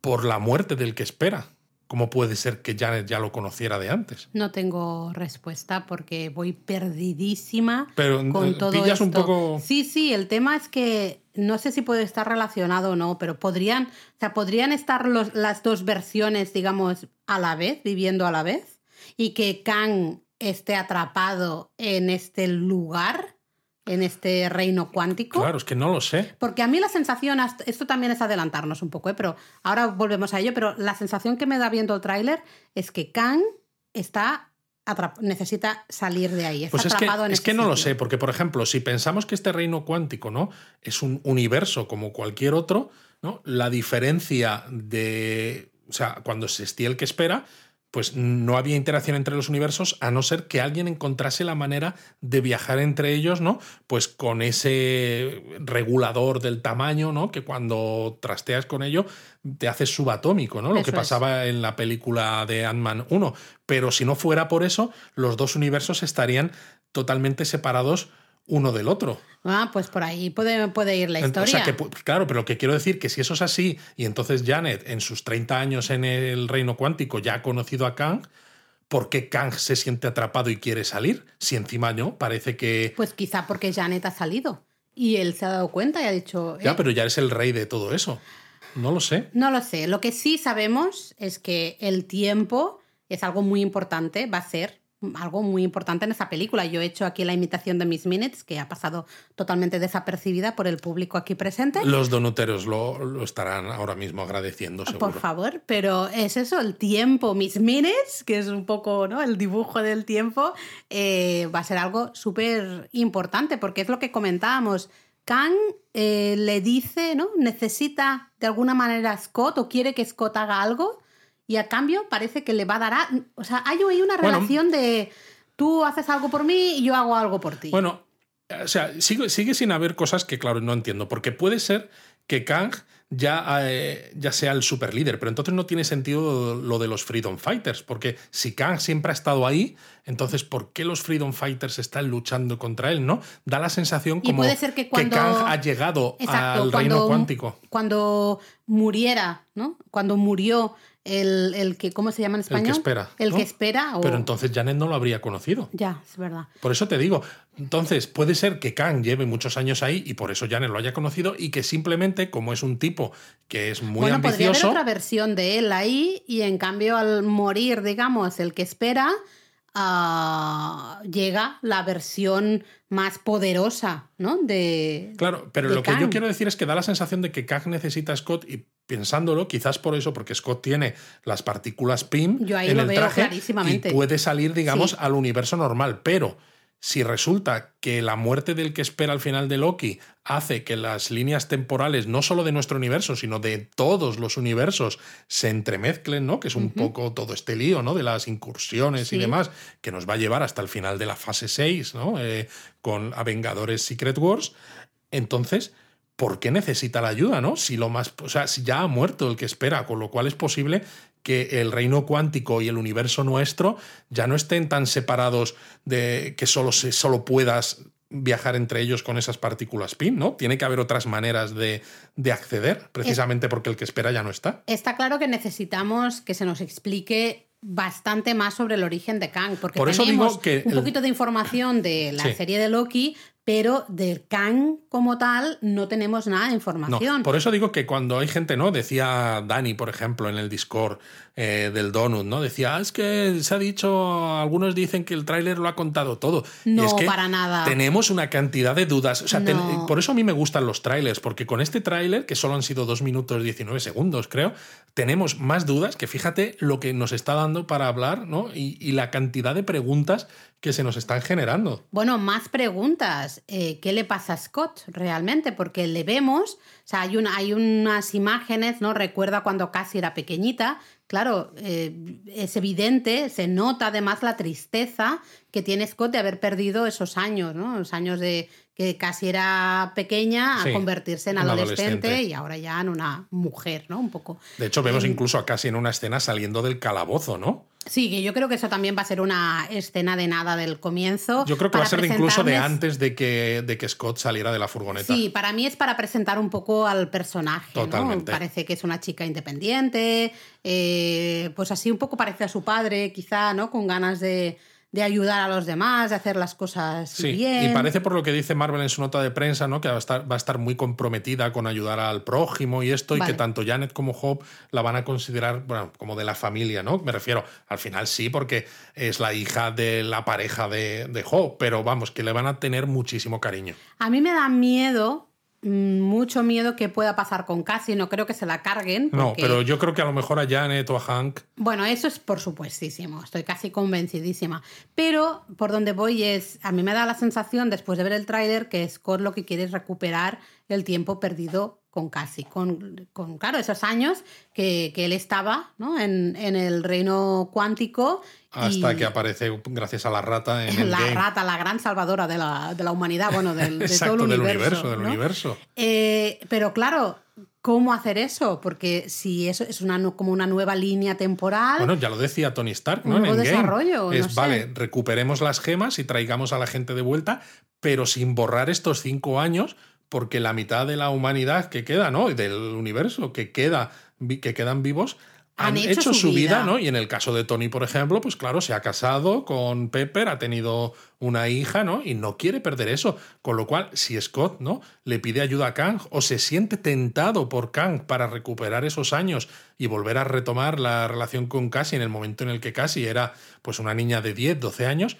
por la muerte del que espera. ¿Cómo puede ser que Janet ya lo conociera de antes? No tengo respuesta porque voy perdidísima Pero eh, con todo pillas esto. un poco... Sí, sí, el tema es que no sé si puede estar relacionado o no, pero podrían, o sea, podrían estar los- las dos versiones, digamos, a la vez, viviendo a la vez, y que Kang esté atrapado en este lugar, en este reino cuántico. Claro, es que no lo sé. Porque a mí la sensación, esto también es adelantarnos un poco, ¿eh? pero ahora volvemos a ello, pero la sensación que me da viendo el tráiler es que Kang está necesita salir de ahí, está Pues es que, atrapado en es que no lo sé, porque por ejemplo, si pensamos que este reino cuántico ¿no? es un universo como cualquier otro, ¿no? la diferencia de. O sea, cuando existía el que espera, pues no había interacción entre los universos a no ser que alguien encontrase la manera de viajar entre ellos, ¿no? Pues con ese regulador del tamaño, ¿no? Que cuando trasteas con ello te haces subatómico, ¿no? Lo que es. pasaba en la película de Ant-Man 1. Pero si no fuera por eso, los dos universos estarían totalmente separados uno del otro. Ah, pues por ahí puede, puede ir la historia. O sea, que, claro, pero lo que quiero decir que si eso es así, y entonces Janet, en sus 30 años en el reino cuántico, ya ha conocido a Kang, ¿por qué Kang se siente atrapado y quiere salir? Si encima no, parece que. Pues quizá porque Janet ha salido y él se ha dado cuenta y ha dicho... Ya, "Eh, pero ya es el rey de todo eso. No lo sé. No lo sé. Lo que sí sabemos es que el tiempo es algo muy importante, va a ser algo muy importante en esa película. Yo he hecho aquí la imitación de Miss Minutes, que ha pasado totalmente desapercibida por el público aquí presente. Los donuteros lo, lo estarán ahora mismo agradeciendo, seguro. Por favor, pero es eso, el tiempo, Miss Minutes, que es un poco ¿no? el dibujo del tiempo, eh, va a ser algo súper importante, porque es lo que comentábamos. Kang eh, le dice, ¿no? Necesita de alguna manera a Scott o quiere que Scott haga algo y a cambio parece que le va a dar... a- o sea, hay una Bueno. relación de tú haces algo por mí y yo hago algo por ti. Bueno, o sea, sigue, sigue sin haber cosas que, claro, no entiendo. Porque puede ser que Kang ya, eh, ya sea el super líder, pero entonces no tiene sentido lo de los Freedom Fighters. Porque si Kang siempre ha estado ahí, entonces ¿por qué los Freedom Fighters están luchando contra él? ¿No? Da la sensación Y como puede ser que cuando- Kang ha llegado Exacto, al reino cuántico. Cuando muriera, ¿no? Cuando murió el, el que, ¿cómo se llama en español? El que espera. El ¿no? que espera. O... Pero entonces Janet no lo habría conocido. Ya, es verdad. Por eso te digo, entonces puede ser que Kang lleve muchos años ahí y por eso Janet lo haya conocido y que simplemente, como es un tipo que es muy bueno, podría haber ambicioso, otra versión de él ahí y en cambio al morir, digamos, el que espera, ah, llega la versión más poderosa, ¿no? De. Claro, pero de lo que yo quiero decir es que da la sensación de que Kang necesita a Scott y pensándolo, quizás por eso, porque Scott tiene las partículas PIM Yo ahí en lo el veo traje clarísimamente. y puede salir, digamos, Sí. al universo normal. Pero si resulta que la muerte del que espera al final de Loki hace que las líneas temporales, no solo de nuestro universo, sino de todos los universos, se entremezclen, ¿no? Que es un poco todo este lío, ¿no? De las incursiones y demás, que nos va a llevar hasta el final de la fase 6, ¿no? Eh, con Avengadores Secret Wars. Entonces, ¿por qué necesita la ayuda, no? Si lo más, o sea, si ya ha muerto el que espera, con lo cual es posible que el reino cuántico y el universo nuestro ya no estén tan separados de que solo se solo puedas viajar entre ellos con esas partículas PIN, ¿no? Tiene que haber otras maneras de, de acceder, precisamente porque el que espera ya no está. Está claro que necesitamos que se nos explique bastante más sobre el origen de Kang, porque Por eso tenemos digo que un poquito de información de la Sí. serie de Loki, pero del Kang como tal no tenemos nada de No, información. por eso digo que cuando hay gente, ¿no? Decía Dani, por ejemplo, en el Discord eh, del Donut, ¿no? Decía, "Ah, es que se ha dicho, algunos dicen que el tráiler lo ha contado todo. Y No, es que para nada. Tenemos una cantidad de dudas. O sea, ten- por eso a mí me gustan los trailers, porque con este tráiler, que solo han sido 2 minutos 19 segundos, creo, tenemos más dudas que fíjate lo que nos está dando para hablar, ¿no? Y, y la cantidad de preguntas que se nos están generando. Bueno, más preguntas. Eh, ¿Qué le pasa a Scott realmente? Porque le vemos, o sea, hay, hay unas imágenes, ¿no? Recuerda cuando casi era pequeñita. Claro, eh, es evidente, se nota además la tristeza que tiene Scott de haber perdido esos años, ¿no? Los años de que casi era pequeña a Sí, convertirse en adolescente, adolescente. y ahora ya en una mujer, ¿no? Un poco. De hecho, vemos Eh, incluso a casi en una escena saliendo del calabozo, ¿no? Sí, que yo creo que eso también va a ser una escena de nada del comienzo. Yo creo que va a ser incluso de antes de que, de que Scott saliera de la furgoneta. Sí, para mí es para presentar un poco al personaje. ¿no? Totalmente. Parece que es una chica independiente, eh, pues así un poco parece a su padre, quizá, ¿no? Con ganas de, de ayudar a los demás, de hacer las cosas Sí, bien. y parece por lo que dice Marvel en su nota de prensa, ¿no? Que va a estar, va a estar muy comprometida con ayudar al prójimo y esto, y que tanto Janet como Hope la van a considerar, bueno, como de la familia, ¿no? Me refiero, al final sí, porque es la hija de la pareja de, de Hope, pero vamos, que le van a tener muchísimo cariño. A mí me da miedo, mucho miedo que pueda pasar con Cassie, no creo que se la carguen. No, pero yo creo que a lo mejor a Janet o a Hank. Bueno, eso es por supuestísimo, estoy casi convencidísima. Pero por donde voy es, a mí me da la sensación, después de ver el tráiler, que Scott lo que quiere es recuperar el tiempo perdido con Cassie, con, con claro, esos años que, que él estaba ¿no? en, en el reino cuántico. Hasta y que aparece, gracias a la rata, en el la game. rata, la gran salvadora de la, de la humanidad, bueno, del, de Exacto, todo el del universo. universo, del ¿no? universo. Eh, pero claro, ¿cómo hacer eso? Porque si eso es una, como una nueva línea temporal. Bueno, ya lo decía Tony Stark, ¿no? Un nuevo desarrollo, Es, no sé. vale, recuperemos las gemas y traigamos a la gente de vuelta, pero sin borrar estos cinco años, porque la mitad de la humanidad que queda, ¿no? Y Del universo que queda, que quedan vivos, han, hecho, su vida, ¿no? Y en el caso de Tony, por ejemplo, pues claro, se ha casado con Pepper, ha tenido una hija, ¿no? Y no quiere perder eso. Con lo cual, si Scott, ¿no? Le pide ayuda a Kang o se siente tentado por Kang para recuperar esos años y volver a retomar la relación con Cassie en el momento en el que Cassie era pues una niña de 10, 12 años,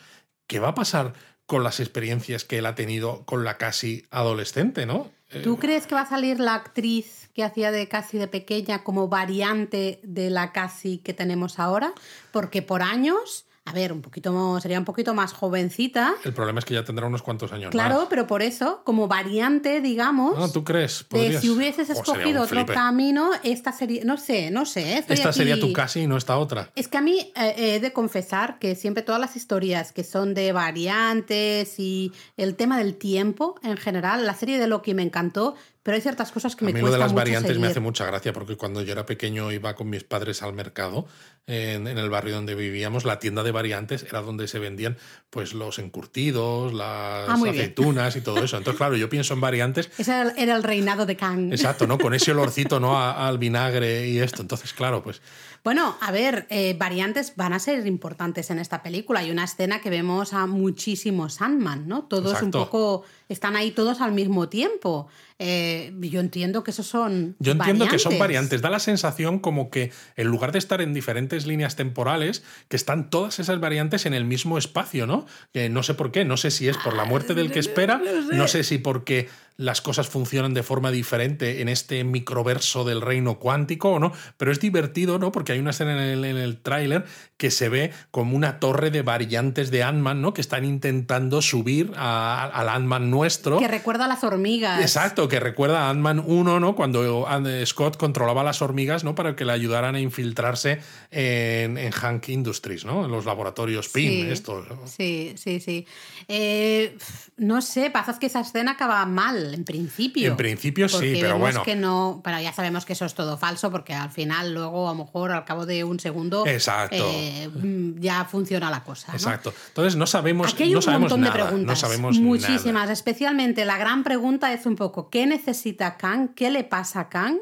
¿qué va a pasar con las experiencias que él ha tenido con la Cassie adolescente, ¿no? Eh, ¿Tú crees que va a salir la actriz que hacía de Cassie de pequeña como variante de la Cassie que tenemos ahora? Porque por años, a ver, un poquito sería un poquito más jovencita. el problema es que ya tendrá unos cuantos años Claro, más. pero por eso, como variante, digamos, No, ¿tú crees? de si hubieses Oh, escogido otro camino, esta sería, no sé, no sé. estoy Esta sería tu Cassie y no esta otra. Es que a mí eh, he de confesar que siempre todas las historias que son de variantes y el tema del tiempo en general, la serie de Loki me encantó, pero hay ciertas cosas que A me mí lo de las mucho variantes me seguir. hace mucha gracia porque cuando yo era pequeño iba con mis padres al mercado en, en el barrio donde vivíamos, la tienda de variantes era donde se vendían pues los encurtidos, las Ah, muy bien. aceitunas y todo eso. Entonces, claro, yo pienso en variantes Ese era el- era el reinado de Kang. Exacto, ¿no? Con ese olorcito, ¿no? A- al vinagre y esto. Entonces, claro, pues. Bueno, a ver, eh, variantes van a ser importantes en esta película. Hay una escena que vemos a muchísimos Sandman, ¿no? Todos un Exacto. poco. Están ahí todos al mismo tiempo. Eh, yo entiendo que esos son. Yo entiendo que son variantes. Da la sensación como que en lugar de estar en diferentes líneas temporales, que están todas esas variantes en el mismo espacio, ¿no? No sé por qué, no sé si es por la muerte del que espera, no sé si porque las cosas funcionan de forma diferente en este microverso del reino cuántico o no, pero es divertido, ¿no? Porque hay una escena en el, en el tráiler que se ve como una torre de variantes de Ant-Man, ¿no? Que están intentando subir a- al Ant-Man nuestro. Que recuerda a las hormigas. Exacto, que recuerda a Ant-Man 1, ¿no? Cuando And- Scott controlaba las hormigas, ¿no? Para que le ayudaran a infiltrarse en, en Hank Industries, ¿no? En los laboratorios PIM, Sí. esto. ¿no? Sí, sí, sí. Eh, no sé, pasa que esa escena acaba mal, en principio. En principio sí, pero bueno. que no, pero ya sabemos que eso es todo falso, porque al final, luego, a lo mejor, al cabo de un segundo, Exacto. eh, mm, ya funciona la cosa. ¿no? Exacto. Entonces no sabemos, Aquí hay no un sabemos montón nada. de preguntas. no sabemos muchísimas. nada. Especialmente la gran pregunta es un poco: ¿qué necesita Kang? ¿Qué le pasa a Kang?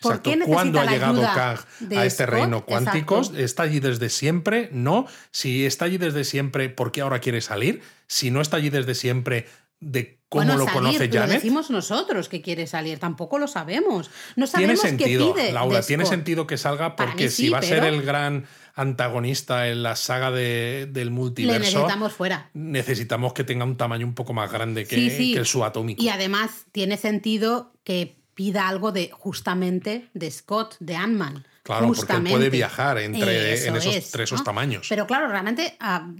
¿Por Exacto. qué necesita ¿Cuándo ha la llegado ayuda Kang a este Scott? reino cuántico? Exacto. ¿Está allí desde siempre? No. Si está allí desde siempre, ¿por qué ahora quiere salir? Si no está allí desde siempre, ¿de cómo bueno, lo salir, conoce Lo Janet? decimos nosotros que quiere salir, tampoco lo sabemos. No Tiene sabemos sentido, qué pide. Laura, tiene sentido que salga porque mí si sí, va a ser el gran antagonista en la saga de- del Le multiverso, necesitamos fuera. necesitamos que tenga un tamaño un poco más grande que, Sí, sí. que el subatómico. Y además tiene sentido que pida algo de justamente de Scott, de Ant-Man. Claro, porque él puede viajar entre Eso en esos es, tres ¿no? tamaños. Pero claro, realmente ah,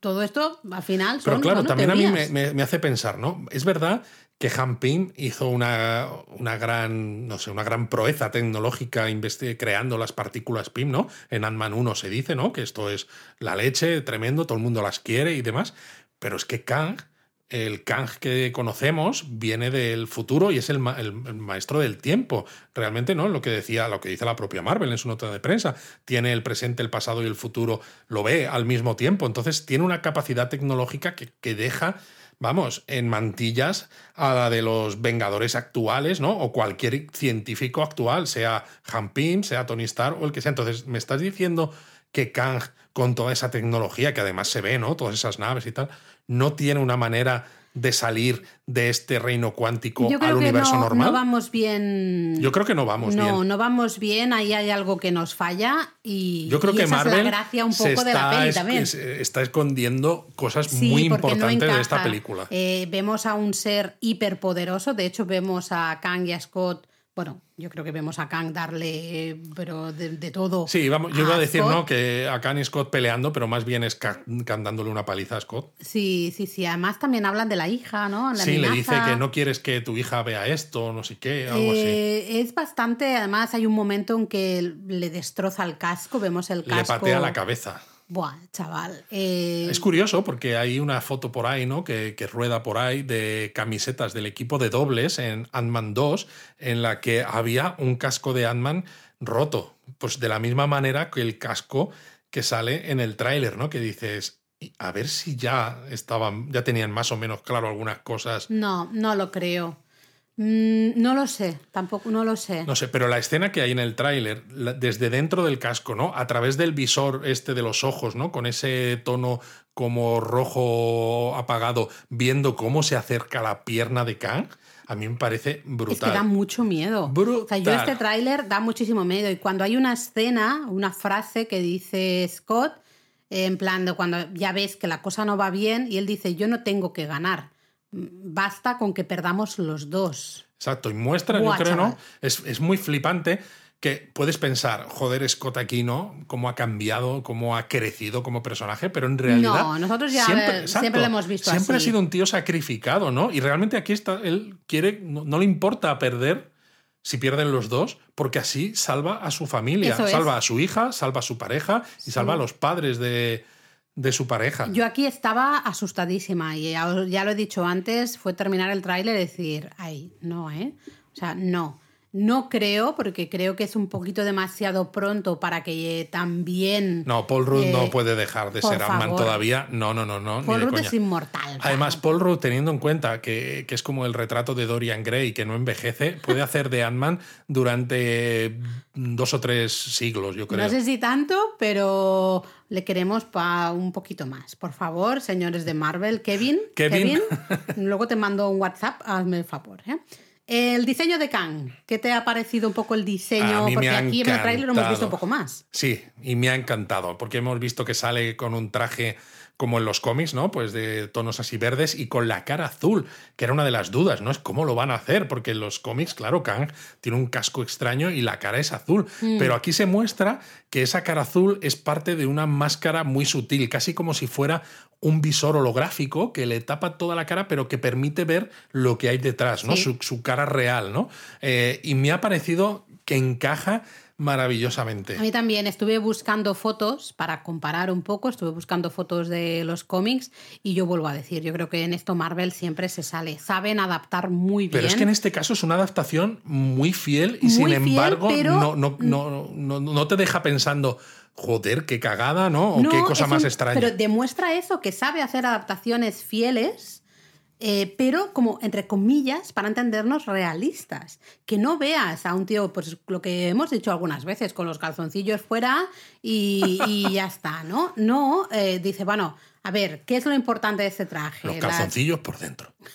todo esto al final son Pero claro, bueno, también a mí me, teorías. me- me hace pensar, ¿no? Es verdad que Han Pym hizo una, una gran, no sé, una gran proeza tecnológica creando las partículas PIM, ¿no? En Ant-Man 1 se dice, ¿no? Que esto es la leche, tremendo, todo el mundo las quiere y demás. Pero es que Kang, el Kang que conocemos, viene del futuro y es el, el maestro del tiempo. Realmente, ¿no? Lo que decía, lo que dice la propia Marvel en su nota de prensa. Tiene el presente, el pasado y el futuro, lo ve al mismo tiempo. Entonces, tiene una capacidad tecnológica que, que deja. Vamos, en mantillas a la de los Vengadores actuales, ¿no? O cualquier científico actual, sea Han Pym, sea Tony Stark o el que sea. Entonces, ¿me estás diciendo que Kang, con toda esa tecnología que además se ve, ¿no? Todas esas naves y tal, no tiene una manera de salir de este reino cuántico Yo creo al que universo no, normal? no vamos bien. Yo creo que no vamos no, bien. no vamos bien, ahí hay algo que nos falla y, Yo creo y que esa Marvel es la gracia un poco de la peli también. es- está escondiendo cosas Sí, muy no importantes de esta película. Eh, vemos a un ser hiperpoderoso, de hecho vemos a Kang y a Scott, bueno, yo creo que vemos a Kang darle, pero de, de todo. Sí, vamos, yo iba a decir, Scott. ¿no? Que a Kang y Scott peleando, pero más bien es Kang dándole una paliza a Scott. Sí, sí, sí. Además también hablan de la hija, ¿no? La sí, le dice que no quieres que tu hija vea esto, no sé qué, algo así. Eh, es bastante, además hay un momento en que le destroza el casco, vemos el casco. Le patea la cabeza. Buah, chaval. eh, Es curioso porque hay una foto por ahí, ¿no? Que, que rueda por ahí de camisetas del equipo de dobles en Ant-Man 2, en la que había un casco de Ant-Man roto. Pues de la misma manera que el casco que sale en el tráiler, ¿no? Que dices, "Y a ver si ya estaban, ya tenían más o menos claro algunas cosas. No, no lo creo. Mm, no lo sé, tampoco, no lo sé. No sé, pero la escena que hay en el tráiler, desde dentro del casco, ¿no? A través del visor este de los ojos, ¿no? Con ese tono como rojo apagado, viendo cómo se acerca la pierna de Kang, a mí me parece brutal. Es que da mucho miedo. O sea, yo este tráiler da muchísimo miedo. Y cuando hay una escena, una frase que dice Scott, en plan de cuando ya ves que la cosa no va bien, y él dice, yo no tengo que ganar. Basta con que perdamos los dos. Exacto, y muestra, Buah, yo creo, ¿no? Es, es muy flipante que puedes pensar, joder, Scott aquí, ¿no? Cómo ha cambiado, cómo ha crecido como personaje, pero en realidad. No, nosotros ya, eh, siempre lo hemos visto Siempre así. ha sido un tío sacrificado, ¿no? Y realmente aquí está, él quiere, no, no le importa perder si pierden los dos, porque así salva a su familia, Eso es. salva a su hija, salva a su pareja y salva a los padres de, de su pareja. Yo aquí estaba asustadísima y ya, lo he dicho antes, fue terminar el tráiler y decir, ay, no, ¿eh? O sea, no. No creo, porque creo que es un poquito demasiado pronto para que eh, también... No, Paul Rudd Eh, no puede dejar de ser Ant-Man todavía. No, no, no, no. Paul Rudd es inmortal. Además, claro. Paul Rudd, teniendo en cuenta que, que es como el retrato de Dorian Gray, que no envejece, puede hacer de Ant-Man durante dos o tres siglos, yo creo. No sé si tanto, pero le queremos para un poquito más. Por favor, señores de Marvel, Kevin. Kevin. luego te mando un WhatsApp, hazme el favor. ¿eh? El diseño de Kang, ¿qué te ha parecido un poco el diseño? Porque aquí en el tráiler lo hemos visto un poco más. Sí, y me ha encantado, porque hemos visto que sale con un traje como en los cómics, ¿no? Pues de tonos así verdes y con la cara azul, que era una de las dudas, ¿no? Es cómo lo van a hacer, porque en los cómics, claro, Kang tiene un casco extraño y la cara es azul, pero aquí se muestra que esa cara azul es parte de una máscara muy sutil, casi como si fuera un visor holográfico que le tapa toda la cara, pero que permite ver lo que hay detrás, ¿no? Sí. Su, su cara real, ¿no? Eh, y me ha parecido que encaja maravillosamente. A mí también estuve buscando fotos para comparar un poco, estuve buscando fotos de los cómics y yo vuelvo a decir, yo creo que en esto Marvel siempre se sale, saben adaptar muy bien. Pero es que en este caso es una adaptación muy fiel y Muy sin fiel, embargo no, no, no, no, no te deja pensando, joder, qué cagada, ¿no? O No, qué cosa más un- extraña. Pero demuestra eso, que sabe hacer adaptaciones fieles eh, pero como entre comillas, para entendernos realistas. Que no veas a un tío, pues lo que hemos dicho algunas veces, con los calzoncillos fuera y, y ya está, ¿no? No, eh, dice, bueno, a ver, ¿qué es lo importante de este traje? Los calzoncillos por dentro.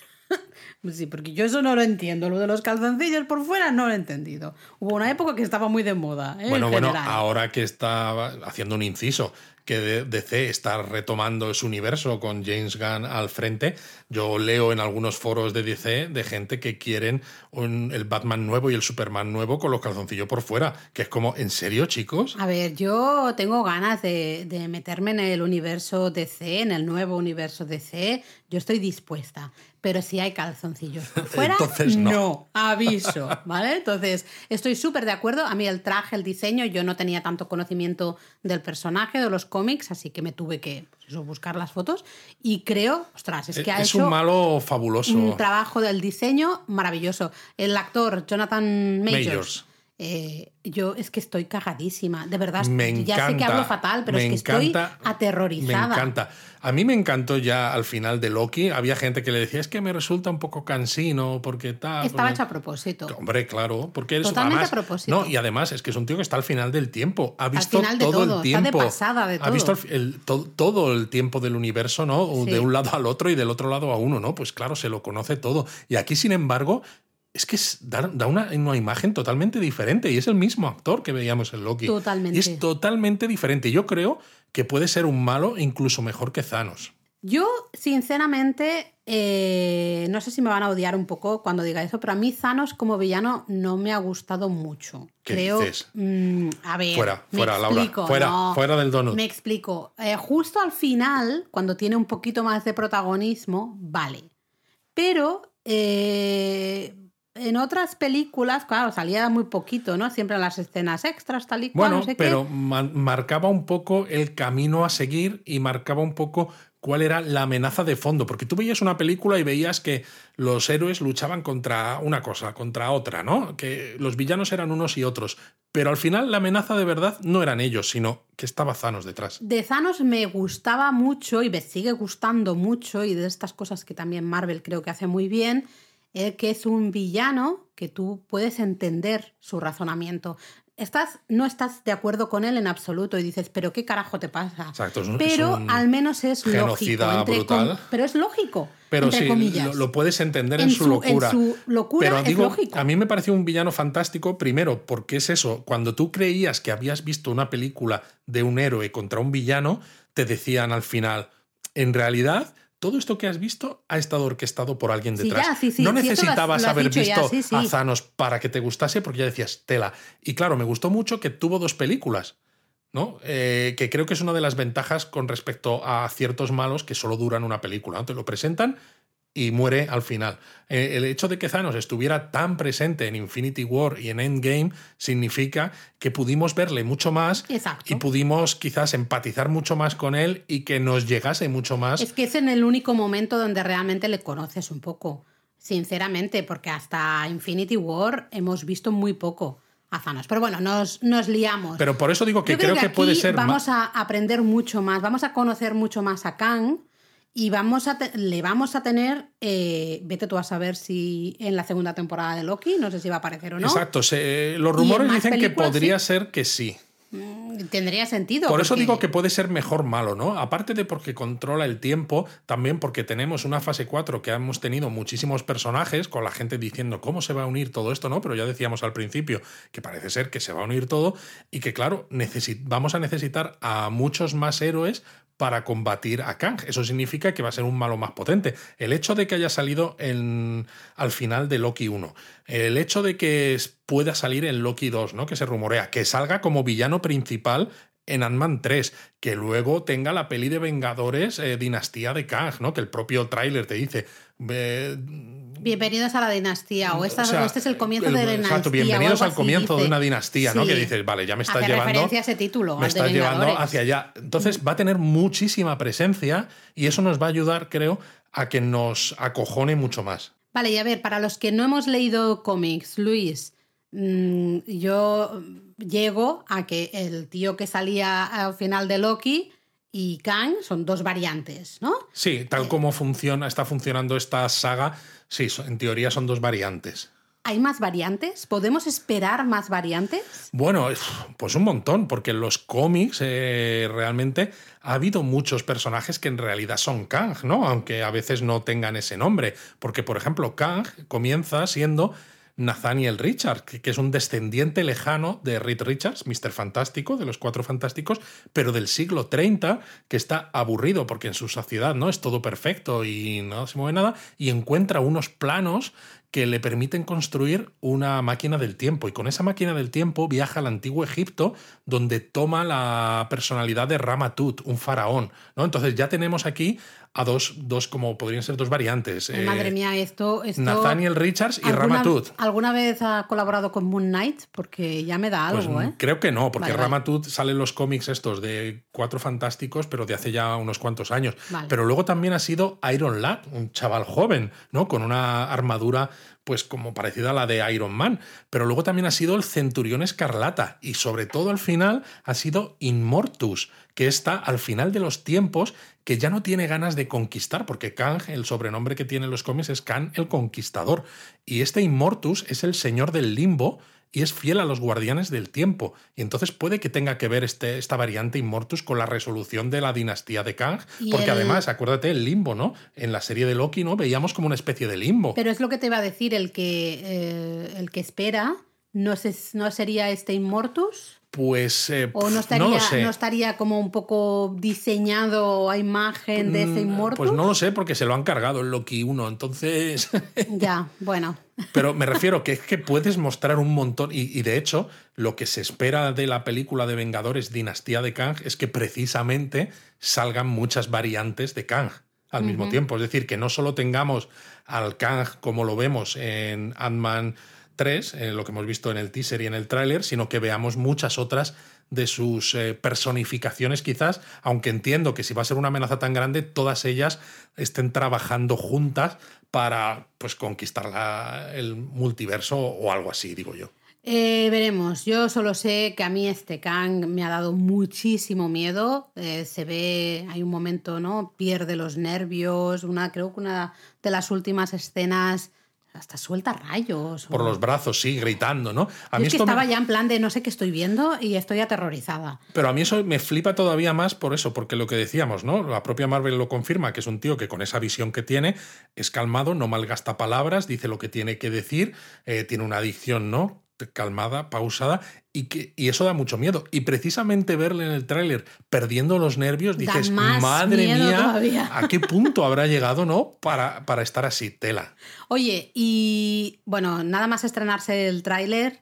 Sí, porque yo eso no lo entiendo. Lo de los calzoncillos por fuera no lo he entendido. Hubo una época que estaba muy de moda. ¿eh? Bueno, en bueno, ahora que está haciendo un inciso, que DC está retomando su universo con James Gunn al frente, yo leo en algunos foros de DC de gente que quieren el Batman nuevo y el Superman nuevo con los calzoncillos por fuera, que es como, ¿en serio, chicos? A ver, yo tengo ganas de, de meterme en el universo DC, en el nuevo universo DC. Yo estoy dispuesta. Pero si hay calzoncillos por fuera, Entonces no. aviso, ¿vale? Entonces, estoy súper de acuerdo. A mí el traje, el diseño, yo no tenía tanto conocimiento del personaje, de los cómics, así que me tuve que pues eso, buscar las fotos. Y creo, ostras, es que ha es hecho un malo fabuloso. un trabajo del diseño maravilloso. El actor Jonathan Majors. Majors. Eh, yo es que estoy cagadísima, de verdad. Me ya sé que hablo fatal, pero es que encanta, estoy aterrorizada. Me encanta. A mí me encantó ya al final de Loki. Había gente que le decía, es que me resulta un poco cansino porque tal. Estaba porque-". hecho a propósito. Hombre, claro, porque es Totalmente además- a propósito. No, y además es que es un tío que está al final del tiempo. Ha visto final de todo, todo, el está de tiempo. pasada de Ha visto todo. el- todo tiempo del universo, ¿no? Sí. De un lado al otro y del otro lado a uno, ¿no? Pues claro, se lo conoce todo. Y aquí, sin embargo, es que es- da, da una, una imagen totalmente diferente. Y es el mismo actor que veíamos en Loki. Totalmente. Y es totalmente diferente. Yo creo que puede ser un malo incluso mejor que Thanos. Yo, sinceramente, eh, no sé si me van a odiar un poco cuando diga eso, pero a mí Thanos como villano no me ha gustado mucho. ¿Qué Creo. dices? mm, a ver. Fuera, me fuera, Laura. explico, Fuera, no. fuera del donut. Me explico. Eh, justo al final, cuando tiene un poquito más de protagonismo, vale. Pero eh, en otras películas, claro, salía muy poquito, ¿no? Siempre en las escenas extras, tal y cual, Bueno, no sé pero qué. marcaba un poco el camino a seguir y marcaba un poco cuál era la amenaza de fondo, porque tú veías una película y veías que los héroes luchaban contra una cosa, contra otra, ¿no? Que los villanos eran unos y otros, pero al final la amenaza de verdad no eran ellos, sino que estaba Thanos detrás. De Thanos me gustaba mucho y me sigue gustando mucho, y de estas cosas que también Marvel creo que hace muy bien, eh, que es un villano que tú puedes entender su razonamiento. Estás, no estás de acuerdo con él en absoluto y dices, pero ¿qué carajo te pasa? Exacto, es un- pero es un al menos es lógico. entre brutal. com- pero es lógico. Pero entre sí, comillas. lo, lo puedes entender en, En su, su- en locura. su locura Pero es digo, lógico. a mí me pareció un villano fantástico, primero, porque es eso, cuando tú creías que habías visto una película de un héroe contra un villano, te decían al final, en realidad, todo esto que has visto ha estado orquestado por alguien Sí, detrás. ya, sí, sí, no necesitabas has haber ya, visto a Thanos para que te gustase, porque ya decías, tela. Y claro, me gustó mucho que tuvo dos películas. ¿no? Eh, que creo que es una de las ventajas con respecto a ciertos malos que solo duran una película. ¿no? Te lo presentan y muere al final. Eh, el hecho de que Thanos estuviera tan presente en Infinity War y en Endgame significa que pudimos verle mucho más Exacto. y pudimos quizás empatizar mucho más con él y que nos llegase mucho más. Es que es en el único momento donde realmente le conoces un poco, sinceramente, porque hasta Infinity War hemos visto muy poco a Thanos. Pero bueno, nos, nos liamos. Pero por eso digo que Yo creo, que, puede aquí ser Vamos a aprender mucho más, vamos a conocer mucho más a Kang y vamos a le vamos a tener, eh, vete tú a saber si en la segunda temporada de Loki, no sé si va a aparecer o no. Exacto, se- los rumores dicen que podría sí. ser que sí. Mm, Tendría sentido. Por eso digo que puede ser mejor malo, ¿no? Aparte de porque controla el tiempo, también porque tenemos una fase 4 que hemos tenido muchísimos personajes, con la gente diciendo cómo se va a unir todo esto, ¿no? Pero ya decíamos al principio que parece ser que se va a unir todo y que, claro, vamos a necesitar a muchos más héroes para combatir a Kang. Eso significa que va a ser un malo más potente. El hecho de que haya salido en, al final de Loki 1, el hecho de que pueda salir en Loki 2, ¿no? que se rumorea, que salga como villano principal en Ant-Man 3, que luego tenga la peli de Vengadores eh, Dinastía de Kang, ¿no? que el propio tráiler te dice... eh, Bienvenidos a la dinastía, o, esta- o sea, este es el comienzo el- de la dinastía. Exacto, bienvenidos al comienzo de una dinastía, ¿no? Que dices, vale, ya me estás Hace llevando. a ese título, Me estás llevando hacia allá. Entonces va a tener muchísima presencia y eso nos va a ayudar, creo, a que nos acojone mucho más. Vale, y a ver, para los que no hemos leído cómics, Luis, mm, yo llego a que el tío que salía al final de Loki y Kang son dos variantes, ¿no? Sí, tal como funciona, está funcionando esta saga, sí, en teoría son dos variantes. ¿Hay más variantes? ¿Podemos esperar más variantes? Bueno, pues un montón, porque en los cómics eh, realmente ha habido muchos personajes que en realidad son Kang, ¿no? Aunque a veces no tengan ese nombre. Porque, por ejemplo, Kang comienza siendo Nathaniel Richards, que, es un descendiente lejano de Reed Richards, Mr. Fantástico, de los Cuatro Fantásticos, pero del siglo 30, que está aburrido porque en su sociedad no es todo perfecto y no se mueve nada, y encuentra unos planos que le permiten construir una máquina del tiempo. Y con esa máquina del tiempo viaja al antiguo Egipto, donde toma la personalidad de Ramatut, un faraón. ¿no? Entonces ya tenemos aquí a dos, dos, como podrían ser dos variantes. Madre eh, mía, esto, Nathaniel Richards y Ramatut. ¿Alguna vez ha colaborado con Moon Knight? Porque ya me da pues algo, ¿eh? Creo que no, porque Ramatut sale en los cómics estos de Cuatro Fantásticos, pero de hace ya unos cuantos años. Pero luego también ha sido Iron Lad, un chaval joven, ¿no? Con una armadura pues como parecida a la de Iron Man, pero luego también ha sido el Centurión Escarlata y sobre todo al final ha sido Inmortus, que está al final de los tiempos que ya no tiene ganas de conquistar, porque Kang, el sobrenombre que tiene en los cómics es Kang el Conquistador, y este Immortus es el señor del limbo y es fiel a los guardianes del tiempo. Y entonces puede que tenga que ver este, esta variante Immortus con la resolución de la dinastía de Kang, porque además, acuérdate, el limbo, ¿no? En la serie de Loki, ¿no? Veíamos como una especie de limbo. Pero es lo que te iba a decir, el que, eh, el que espera, ¿no, ¿no sería este Immortus? Pues eh, o no estaría, no, estaría como un poco diseñado a imagen de ese mm, Immortus. Pues no lo sé, porque se lo han cargado en Loki 1, entonces. ya, bueno. Pero me refiero que es que puedes mostrar un montón. Y, de hecho, lo que se espera de la película de Vengadores Dinastía de Kang es que precisamente salgan muchas variantes de Kang al mismo tiempo. Es decir, que no solo tengamos al Kang como lo vemos en Ant-Man 3, en lo que hemos visto en el teaser y en el tráiler, sino que veamos muchas otras de sus eh, personificaciones quizás, aunque entiendo que si va a ser una amenaza tan grande, todas ellas estén trabajando juntas para pues, conquistar el multiverso o algo así, digo yo. Eh, veremos, yo solo sé que a mí este Kang me ha dado muchísimo miedo. Eh, se ve, hay un momento, ¿no? Pierde los nervios. Una, creo que una de las últimas escenas hasta suelta rayos. Por los brazos, sí, gritando, ¿no? A mí es que estaba ya en plan de no sé qué estoy viendo y estoy aterrorizada. Pero a mí eso me flipa todavía más por eso, porque lo que decíamos, ¿no? La propia Marvel lo confirma, que es un tío que con esa visión que tiene es calmado, no malgasta palabras, dice lo que tiene que decir, eh, tiene una adicción, ¿no? Calmada, pausada, y, que, y eso da mucho miedo. Y precisamente verle en el tráiler perdiendo los nervios, dices, madre mía, ¿a qué punto habrá llegado, no? Para, para estar así, tela. Oye, y bueno, nada más estrenarse el tráiler,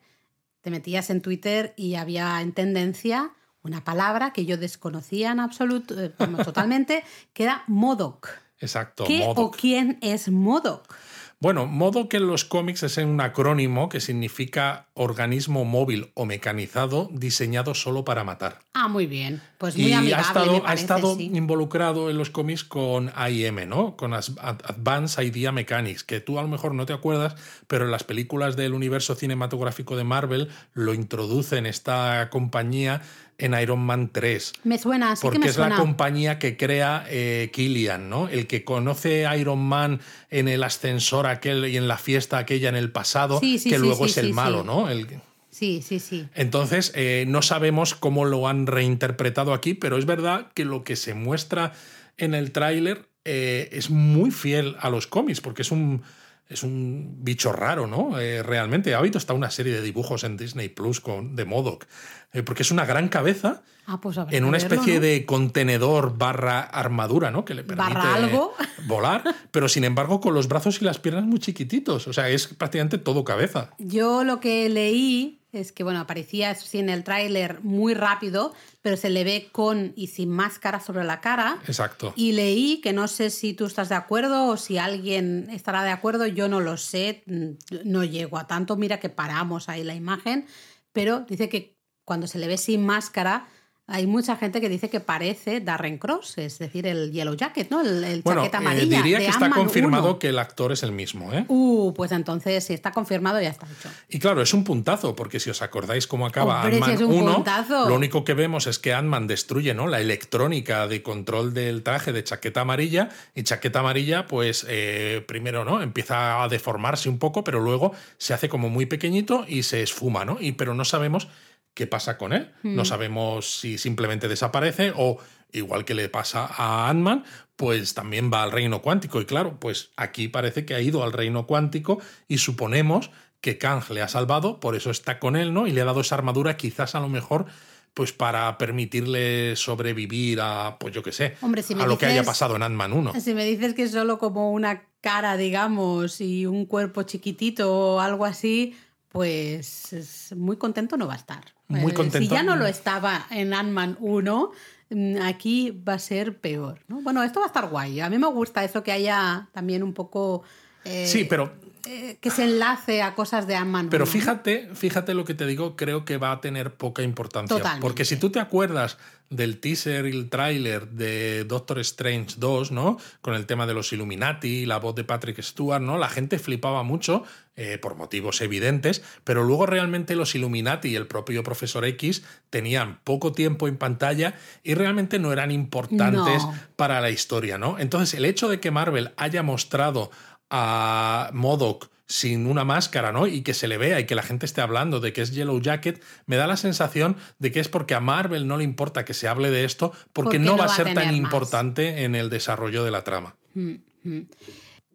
te metías en Twitter y había en tendencia una palabra que yo desconocía en absoluto, eh, totalmente, que era Modoc. Exacto. ¿Qué o quién es Modoc? Bueno, modo que en los cómics es un acrónimo que significa organismo móvil o mecanizado diseñado solo para matar. Ah, muy bien. Pues muy y ha estado, ha estado involucrado en los cómics con AIM, ¿no? Con Advanced Idea Mechanics, que tú a lo mejor no te acuerdas, pero en las películas del universo cinematográfico de Marvel lo introducen esta compañía en Iron Man 3. Me suena, sí porque que me es la compañía que crea eh, Killian, ¿no? El que conoce a Iron Man en el ascensor aquel y en la fiesta aquella en el pasado, que luego es el malo, ¿no? El... Sí, sí, sí. Entonces, eh, no sabemos cómo lo han reinterpretado aquí, pero es verdad que lo que se muestra en el tráiler eh, es muy fiel a los cómics, porque es un es un bicho raro, ¿no? Eh, realmente. Ha habido hasta una serie de dibujos en Disney Plus con, de Modoc, eh, porque es una gran cabeza ah, pues en una especie de contenedor barra armadura, ¿no? Que le permite algo? volar, pero sin embargo con los brazos y las piernas muy chiquititos. O sea, es prácticamente todo cabeza. Yo lo que leí es que, bueno, aparecía así en el tráiler muy rápido, pero se le ve con y sin máscara sobre la cara. Exacto. Y leí que no sé si tú estás de acuerdo o si alguien estará de acuerdo, yo no lo sé, no llego a tanto, mira que paramos ahí la imagen, pero dice que cuando se le ve sin máscara, hay mucha gente que dice que parece Darren Cross, es decir, el Yellow Jacket, ¿no? El, el Bueno, chaqueta eh, amarilla. diría de que está confirmado 1. que el actor es el mismo, ¿eh? Uh, pues entonces, si está confirmado, ya está hecho. Y claro, es un puntazo, porque si os acordáis cómo acaba Ant-Man es un 1, puntazo. lo único que vemos es que Ant-Man destruye ¿no? la electrónica de control del traje de chaqueta amarilla, y chaqueta amarilla, pues eh, primero ¿no? empieza a deformarse un poco, pero luego se hace como muy pequeñito y se esfuma, ¿no? Y, pero no sabemos qué pasa con él. No sabemos si simplemente desaparece o, igual que le pasa a Ant-Man, pues también va al reino cuántico. Y claro, pues aquí parece que ha ido al reino cuántico y suponemos que Kang le ha salvado, por eso está con él, ¿no? Y le ha dado esa armadura, quizás a lo mejor, pues para permitirle sobrevivir a, pues yo qué sé, Hombre, si me a lo que haya pasado en Ant-Man 1. Si me dices que es solo como una cara, digamos, y un cuerpo chiquitito o algo así, pues es- muy contento no va a estar. Muy Eh, contento. Si ya no lo estaba en Ant-Man 1, mm, aquí va a ser peor. ¿no? Bueno, esto va a estar guay. A mí me gusta eso que haya también un poco... eh, Sí, pero eh, que se enlace a cosas de Ant-Man. Pero 1, ¿no? fíjate, fíjate lo que te digo, creo que va a tener poca importancia. Totalmente. Porque si tú te acuerdas del teaser y el tráiler de Doctor Strange 2, ¿no? Con el tema de los Illuminati, la voz de Patrick Stewart, ¿no? La gente flipaba mucho, eh, por motivos evidentes, pero luego realmente los Illuminati y el propio Profesor X tenían poco tiempo en pantalla y realmente no eran importantes No. para la historia, ¿no? Entonces, el hecho de que Marvel haya mostrado a Modoc sin una máscara, ¿no? Y que se le vea y que la gente esté hablando de que es Yellow Jacket, me da la sensación de que es porque a Marvel no le importa que se hable de esto, porque, Porque no va a va a ser tan más. importante en el desarrollo de la trama. Mm, mm.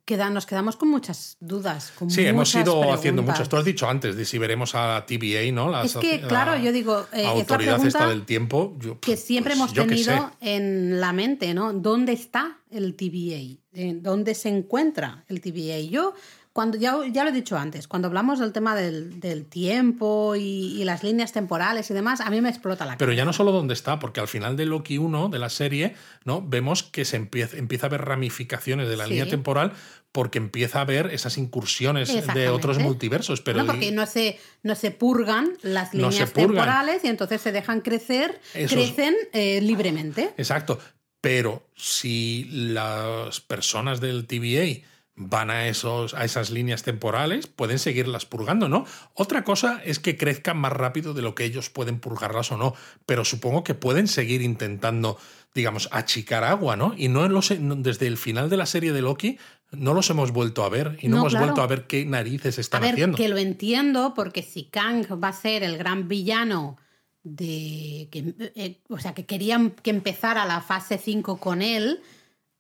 Queda- nos quedamos con muchas dudas. Con Sí, hemos ido haciendo muchas. Tú has dicho antes de si veremos a TVA, ¿no? La, Es que, la claro, yo digo, eh, autoridad pregunta esta del tiempo. yo, que siempre pues, hemos tenido en la mente, ¿no? ¿Dónde está el TVA? Eh, ¿Dónde se encuentra el TVA? Yo, cuando ya, ya lo he dicho antes, cuando hablamos del tema del, del tiempo y, y las líneas temporales y demás, a mí me explota la Pero cabeza. ya no solo dónde está, porque al final de Loki 1, de la serie, ¿no? Vemos que se empieza, empieza a haber ramificaciones de la Sí. línea temporal porque empieza a haber esas incursiones de otros multiversos. Pero no, porque no se, no se purgan las No líneas purgan. temporales y entonces se dejan crecer, crecen eh, libremente. Exacto. Pero si las personas del TVA van a, esos, a esas líneas temporales, pueden seguirlas purgando, ¿no? Otra cosa es que crezcan más rápido de lo que ellos pueden purgarlas o no, pero supongo que pueden seguir intentando, digamos, achicar agua, ¿no? Y no los, desde el final de la serie de Loki no los hemos vuelto a ver y no, No, hemos claro. vuelto a ver qué narices A están ver, haciendo. que lo entiendo, porque si Kang va a ser el gran villano de. Que, eh, o sea, que querían que empezara la fase 5 con él.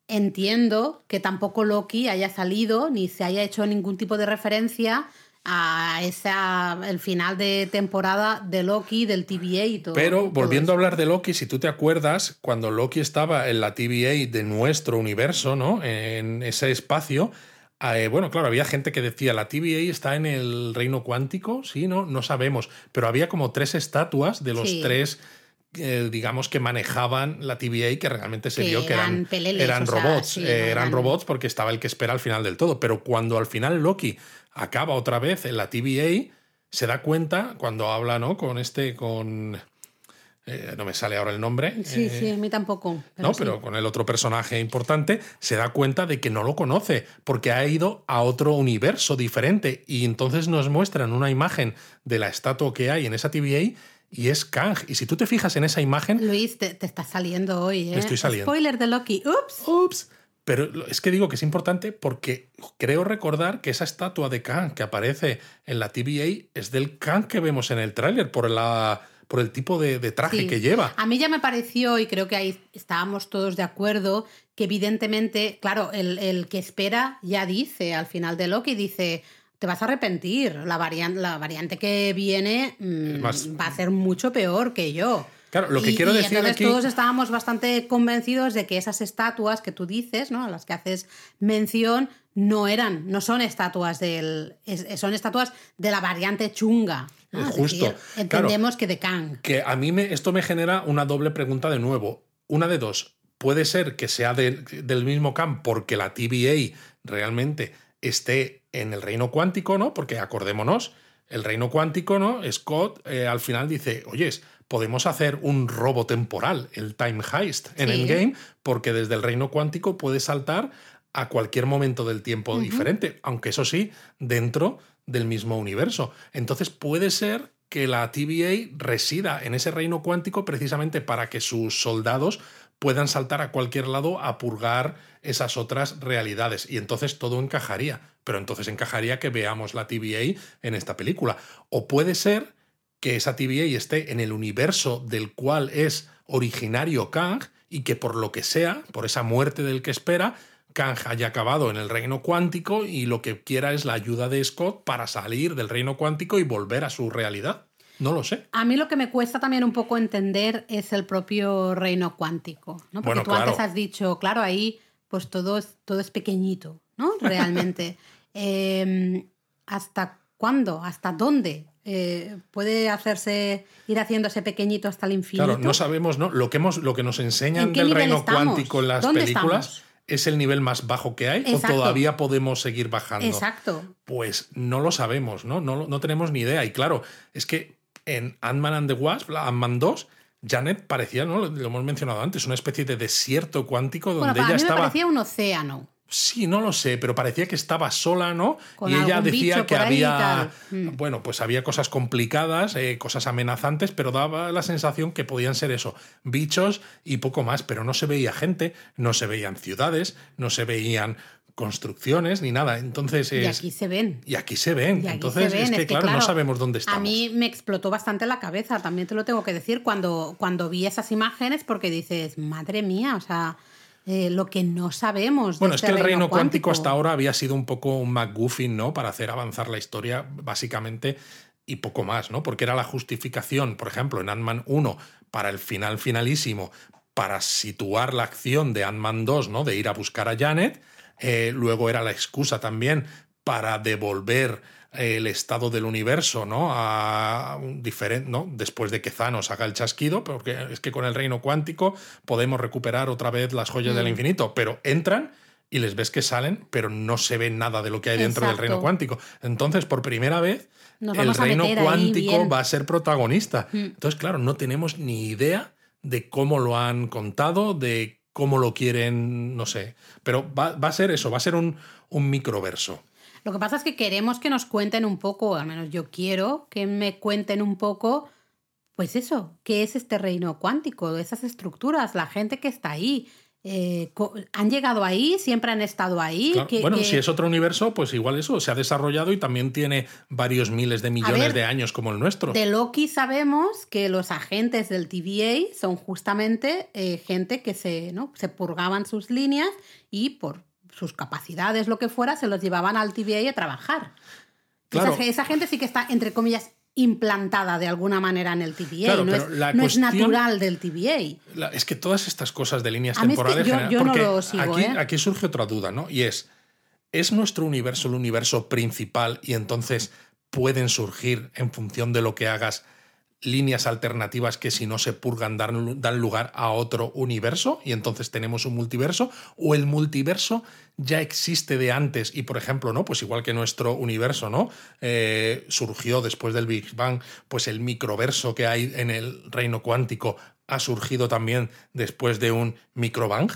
Entiendo que tampoco Loki haya salido ni se haya hecho ningún tipo de referencia a esa, el final de temporada de Loki, del TVA y todo. Pero todo volviendo a hablar de Loki, si tú te acuerdas, cuando Loki estaba en la TVA de nuestro universo, ¿no? En ese espacio, eh, bueno, claro, había gente que decía, la TVA está en el reino cuántico, sí, ¿no? No sabemos, pero había como tres estatuas de los Sí. tres, eh, digamos, que manejaban la TVA que realmente se Que vio que eran eran, peleles, eran o sea, robots, sí, eh, no eran robots porque estaba el que espera al final del todo, pero cuando al final Loki acaba otra vez en la TVA, se da cuenta cuando habla, ¿no? Con este, con... eh, no me sale ahora el nombre. Sí, eh, sí, a mí tampoco. no, sí. pero con el otro personaje importante se da cuenta de que no lo conoce porque ha ido a otro universo diferente y entonces nos muestran una imagen de la estatua que hay en esa TVA y es Kang. Y si tú te fijas en esa imagen, Luis, te, te está saliendo hoy, ¿eh? estoy saliendo. Spoiler de Loki. Ups. ups, pero es que digo que es importante porque creo recordar que esa estatua de Kang que aparece en la TVA es del Kang que vemos en el tráiler por la por el tipo de, de traje Sí. que lleva. A mí ya me pareció, y creo que ahí estábamos todos de acuerdo, que evidentemente, claro, el, el que espera ya dice al final de Loki, dice, te vas a arrepentir, la, varian- la variante que viene mm, Más- va a ser mucho peor que yo. Claro, lo que Y- quiero y decir entonces aquí- todos estábamos bastante convencidos de que esas estatuas que tú dices, ¿no? A las que haces mención, no eran, no son estatuas del. es- son estatuas de la variante chunga. ¿no? Es justo, decir, entendemos que de Kang. que a mí me, esto me genera una doble pregunta de nuevo. Una de dos. Puede ser que sea de- del mismo camp porque la TVA realmente esté en el reino cuántico, ¿no? Porque acordémonos, el reino cuántico, ¿no? Scott eh, al final dice, oyes, podemos hacer un robo temporal, el time heist en el game, porque desde el reino cuántico puedes saltar a cualquier momento del tiempo diferente, aunque eso sí, dentro del mismo universo. Entonces puede ser que la TVA resida en ese reino cuántico precisamente para que sus soldados puedan saltar a cualquier lado a purgar esas otras realidades. Y entonces todo encajaría. Pero entonces encajaría que veamos la TVA en esta película. O puede ser que esa TVA esté en el universo del cual es originario Kang y que por lo que sea, por esa muerte del que espera, Kang haya acabado en el reino cuántico y lo que quiera es la ayuda de Scott para salir del reino cuántico y volver a su realidad. No lo sé. A mí lo que me cuesta también un poco entender es el propio reino cuántico, ¿no? Porque tú antes has dicho, claro, ahí pues todo es, todo es pequeñito, ¿no? Realmente. Em, ¿Hasta cuándo? ¿Hasta dónde? Eh, puede hacerse ir haciéndose pequeñito hasta el infinito. Claro, no sabemos, ¿no? Lo que hemos, lo que nos enseñan del reino cuántico en las películas es el nivel más bajo que hay o todavía podemos seguir bajando. Exacto. Pues no lo sabemos, ¿no? No, no tenemos ni idea. Y claro, es que en Ant-Man and the Wasp, Ant-Man 2, Janet parecía, ¿no? Lo hemos mencionado antes, una especie de desierto cuántico donde ella estaba. parecía un océano. Sí, no lo sé, pero parecía que estaba sola, ¿no? y ella decía que había, mm. bueno, pues había cosas complicadas, eh, cosas amenazantes, pero daba la sensación que podían ser eso, bichos y poco más, pero no se veía gente, no se veían ciudades, no se veían construcciones ni nada. Entonces Y aquí se ven. Y aquí se ven. Entonces es, que, claro, no sabemos dónde estamos. A mí me explotó bastante la cabeza, también te lo tengo que decir, cuando, cuando vi esas imágenes, porque dices, madre mía, o sea eh, lo que no sabemos. Bueno, es que el reino cuántico. hasta ahora había sido un poco un McGuffin, ¿no? Para hacer avanzar la historia, básicamente, y poco más, ¿no? Porque era la justificación, por ejemplo, en Ant-Man 1, para el final finalísimo, para situar la acción de Ant-Man 2, ¿no? De ir a buscar a Janet. Eh, luego era la excusa también para devolver el estado del universo, ¿no? A diferente, ¿no? Después de que Thanos haga el chasquido, porque es que con el reino cuántico podemos recuperar otra vez las joyas del mm. infinito, pero entran y les ves que salen, pero no se ve nada de lo que hay dentro del reino cuántico. Entonces, por primera vez, el reino cuántico va a ser protagonista. Mm. Entonces, claro, no tenemos ni idea de cómo lo han contado, de cómo lo quieren, no sé. Pero va, a ser eso, va a ser un, un microverso. Lo que pasa es que queremos que nos cuenten un poco, al menos yo quiero que me cuenten un poco, pues eso, qué es este reino cuántico, esas estructuras, la gente que está ahí. Eh, ¿Han llegado ahí? ¿Siempre han estado ahí? bueno, si es otro universo, pues igual eso se ha desarrollado y también tiene varios miles de millones de años como el nuestro. De Loki sabemos que los agentes del TVA son justamente eh, gente que se, ¿no? se purgaban sus líneas y por sus capacidades, lo que fuera, se los llevaban al TVA a trabajar. Esa, gente sí que está, entre comillas, implantada de alguna manera en el TVA. no, es, natural del TVA. es que todas estas cosas de líneas temporales. yo, no lo sigo, aquí, ¿eh? aquí surge otra duda, ¿no? Y es: ¿es nuestro universo el universo principal y entonces pueden surgir en función de lo que hagas líneas alternativas que si no se purgan dan, dan, lugar a otro universo y entonces tenemos un multiverso o el multiverso ya existe de antes y por ejemplo no pues igual que nuestro universo no eh, surgió después del Big Bang pues el microverso que hay en el reino cuántico ha surgido también después de un microbang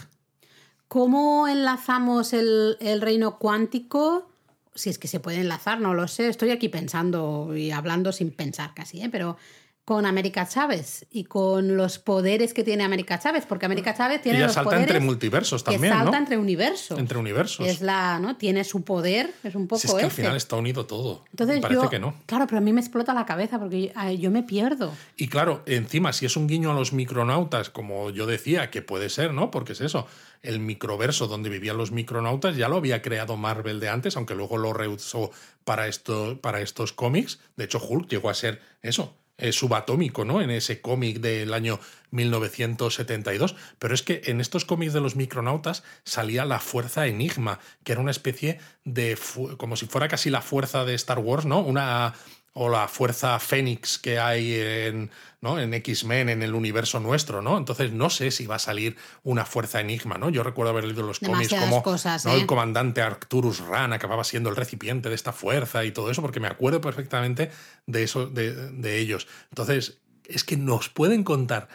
¿Cómo enlazamos el, el reino cuántico? si es que se puede enlazar, no lo sé. Estoy aquí pensando y hablando sin pensar casi, ¿eh? pero con América Chávez y con los poderes que tiene América Chávez, porque América Chávez tiene Ella salta entre multiversos también, que salta ¿no? entre universos. Entre universos. Es la, ¿no? Tiene su poder, es un poco si es que al final está unido todo. Entonces parece que no. Claro, pero a mí me explota la cabeza porque yo, me pierdo. Y claro, encima si es un guiño a los micronautas, como yo decía, que puede ser, ¿no? Porque es eso, el microverso donde vivían los micronautas ya lo había creado Marvel de antes, aunque luego lo reusó para esto, para estos cómics. De hecho, Hulk llegó a ser eso, eh, subatómico, ¿no? En ese cómic del año 1972. Pero es que en estos cómics de los micronautas salía la fuerza Enigma, que era una especie de. como si fuera casi la fuerza de Star Wars, ¿no? Una, o la fuerza Fénix que hay en, ¿no? en X-Men, en el universo nuestro, ¿no? Entonces no sé si va a salir una fuerza enigma, ¿no? Yo recuerdo haber leído los cómics como cosas, ¿no? el ¿eh? comandante Arcturus Ran acababa siendo el recipiente de esta fuerza y todo eso, porque me acuerdo perfectamente de eso, de, de ellos. Entonces, es que nos pueden contar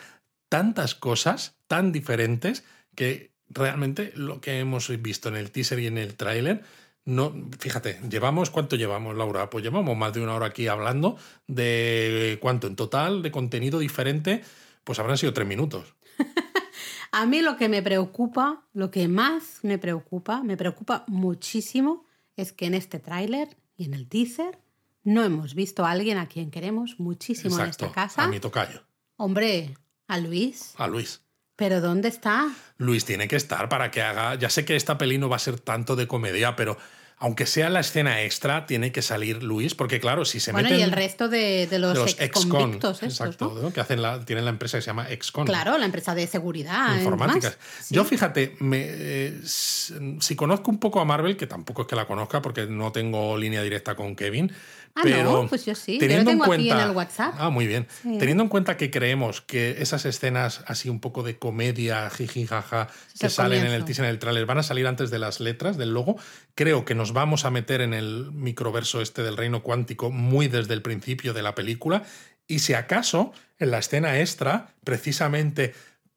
tantas cosas tan diferentes que realmente lo que hemos visto en el teaser y en el tráiler no, fíjate, llevamos, ¿cuánto llevamos, Laura? Pues llevamos más de una hora aquí hablando de cuánto en total de contenido diferente, pues habrán sido tres minutos. A mí lo que me preocupa, lo que más me preocupa, me preocupa muchísimo, es que en este tráiler y en el teaser no hemos visto a alguien a quien queremos muchísimo Exacto, en esta casa. A mi tocayo. Hombre, a Luis. A Luis. ¿Pero dónde está? Luis tiene que estar para que haga. Ya sé que esta peli no va a ser tanto de comedia, pero aunque sea la escena extra, tiene que salir Luis, porque claro, si se Bueno, meten y el resto de, de los, de los ex-convictos ex-con, estos, exacto, ¿no? ¿no? que hacen la, tienen la empresa que se llama Excon. Claro, la empresa de seguridad. informáticas. Sí. Yo fíjate, me, eh, si conozco un poco a Marvel, que tampoco es que la conozca porque no tengo línea directa con Kevin, Ah, pero no, pues yo sí. Yo teniendo lo tengo en aquí cuenta, en el WhatsApp. Ah, muy bien. Sí. Teniendo en cuenta que creemos que esas escenas así un poco de comedia, jiji, jaja, Es que salen en el teaser, en el trailer, van a salir antes de las letras del logo, creo que nos vamos a meter en el microverso este del reino cuántico muy desde el principio de la película. Y si acaso, en la escena extra, precisamente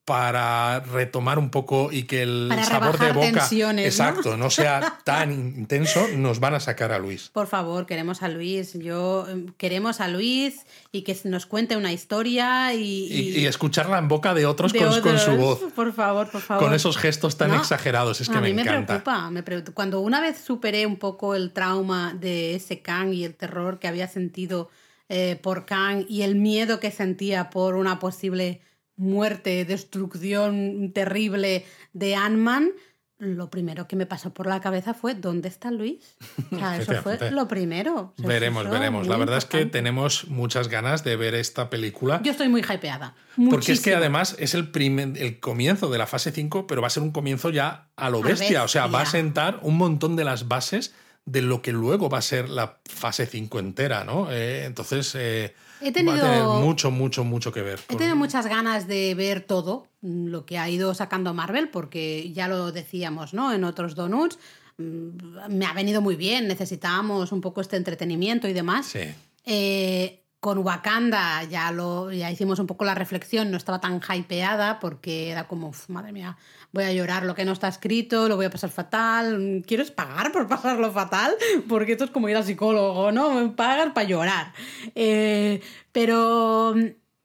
para retomar un poco y que el Para sabor de boca exacto ¿no? sea tan intenso, nos van a sacar a Luis. Por favor, queremos a Luis. Yo eh, queremos a Luis y que nos cuente una historia y, Y, y escucharla en boca de otros, de con, su voz. Por favor, por favor. Con esos gestos tan No, exagerados, es que a me mí me encanta. preocupa, me preocupa. Cuando una vez superé un poco el trauma de ese Kang y el terror que había sentido eh, por Kang y el miedo que sentía por una posible muerte, destrucción terrible de Ant-Man, lo primero que me pasó por la cabeza fue ¿dónde está Luis? O sea, eso fue lo primero. O sea, Veremos, veremos. La verdad es que tenemos muchas ganas de ver esta película. Yo estoy muy hypeada. Porque es que además es el, primer- el comienzo de la fase 5, pero va a ser un comienzo ya a lo A bestia. O sea, va a sentar un montón de las bases de lo que luego va a ser la fase 5 entera, ¿no? Eh, entonces, eh, He va a tener tenido- mucho, mucho, mucho que ver. He con- tenido muchas ganas de ver todo mm, lo que ha ido sacando Marvel, porque ya lo decíamos, ¿no? En otros donuts. mm, Me ha venido muy bien, necesitábamos un poco este entretenimiento y demás. Sí. Eh, con Wakanda ya lo ya hicimos un poco la reflexión, no estaba tan hypeada porque era como, "Uf, madre mía, voy a llorar lo que no está escrito, lo voy a pasar fatal. ¿Quieres pagar por pasarlo fatal? Porque esto es como ir al psicólogo, ¿no? Pagas para llorar. Eh, pero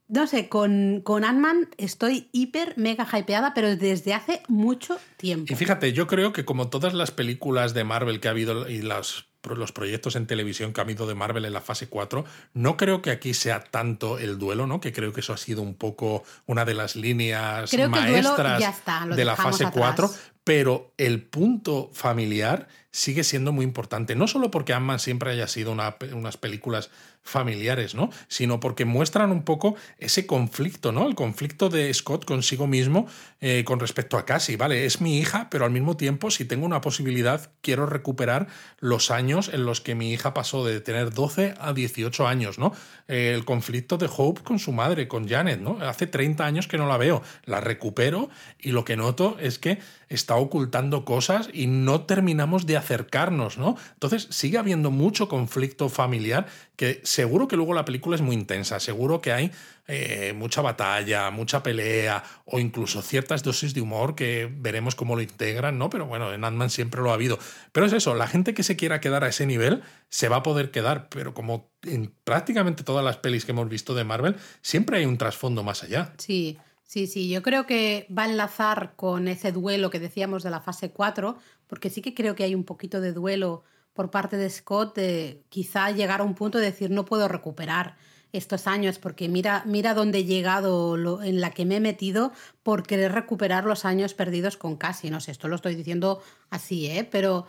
no sé, con, con Ant-Man estoy hiper mega hypeada, pero desde hace mucho tiempo. Y fíjate, yo creo que como todas las películas de Marvel que ha habido y las, los proyectos en televisión que ha habido de Marvel en la fase 4, no creo que aquí sea tanto el duelo, ¿no? Que creo que eso ha sido un poco una de las líneas Creo que el duelo maestras ya está, lo de la fase atrás. 4, pero el punto familiar sigue siendo muy importante. No solo porque Ant-Man siempre haya sido unas películas familiares, ¿no? Sino porque muestran un poco ese conflicto, ¿no? El conflicto de Scott consigo mismo eh, con respecto a Cassie, ¿vale? Es mi hija, pero al mismo tiempo, si tengo una posibilidad, quiero recuperar los años en los que mi hija pasó de tener 12 a 18 años, ¿no? El conflicto de Hope con su madre, con Janet, ¿no? Hace 30 años que no la veo, la recupero y lo que noto es que está ocultando cosas y no terminamos de acercarnos, ¿no? Entonces sigue habiendo mucho conflicto familiar que seguro que luego la película es muy intensa, seguro que hay eh, mucha batalla, mucha pelea o incluso ciertas dosis de humor que veremos cómo lo integran, ¿no? Pero bueno, en Ant-Man siempre lo ha habido. Pero es eso, la gente que se quiera quedar a ese nivel se va a poder quedar, pero como en prácticamente todas las pelis que hemos visto de Marvel, siempre hay un trasfondo más allá. Sí, sí, sí. Yo creo que va a enlazar con ese duelo que decíamos de la fase 4, porque sí que creo que hay un poquito de duelo por parte de Scott de quizá llegar a un punto de decir no puedo recuperar estos años porque mira mira dónde he llegado en la que me he metido por querer recuperar los años perdidos con Cassie no sé esto lo estoy diciendo así eh pero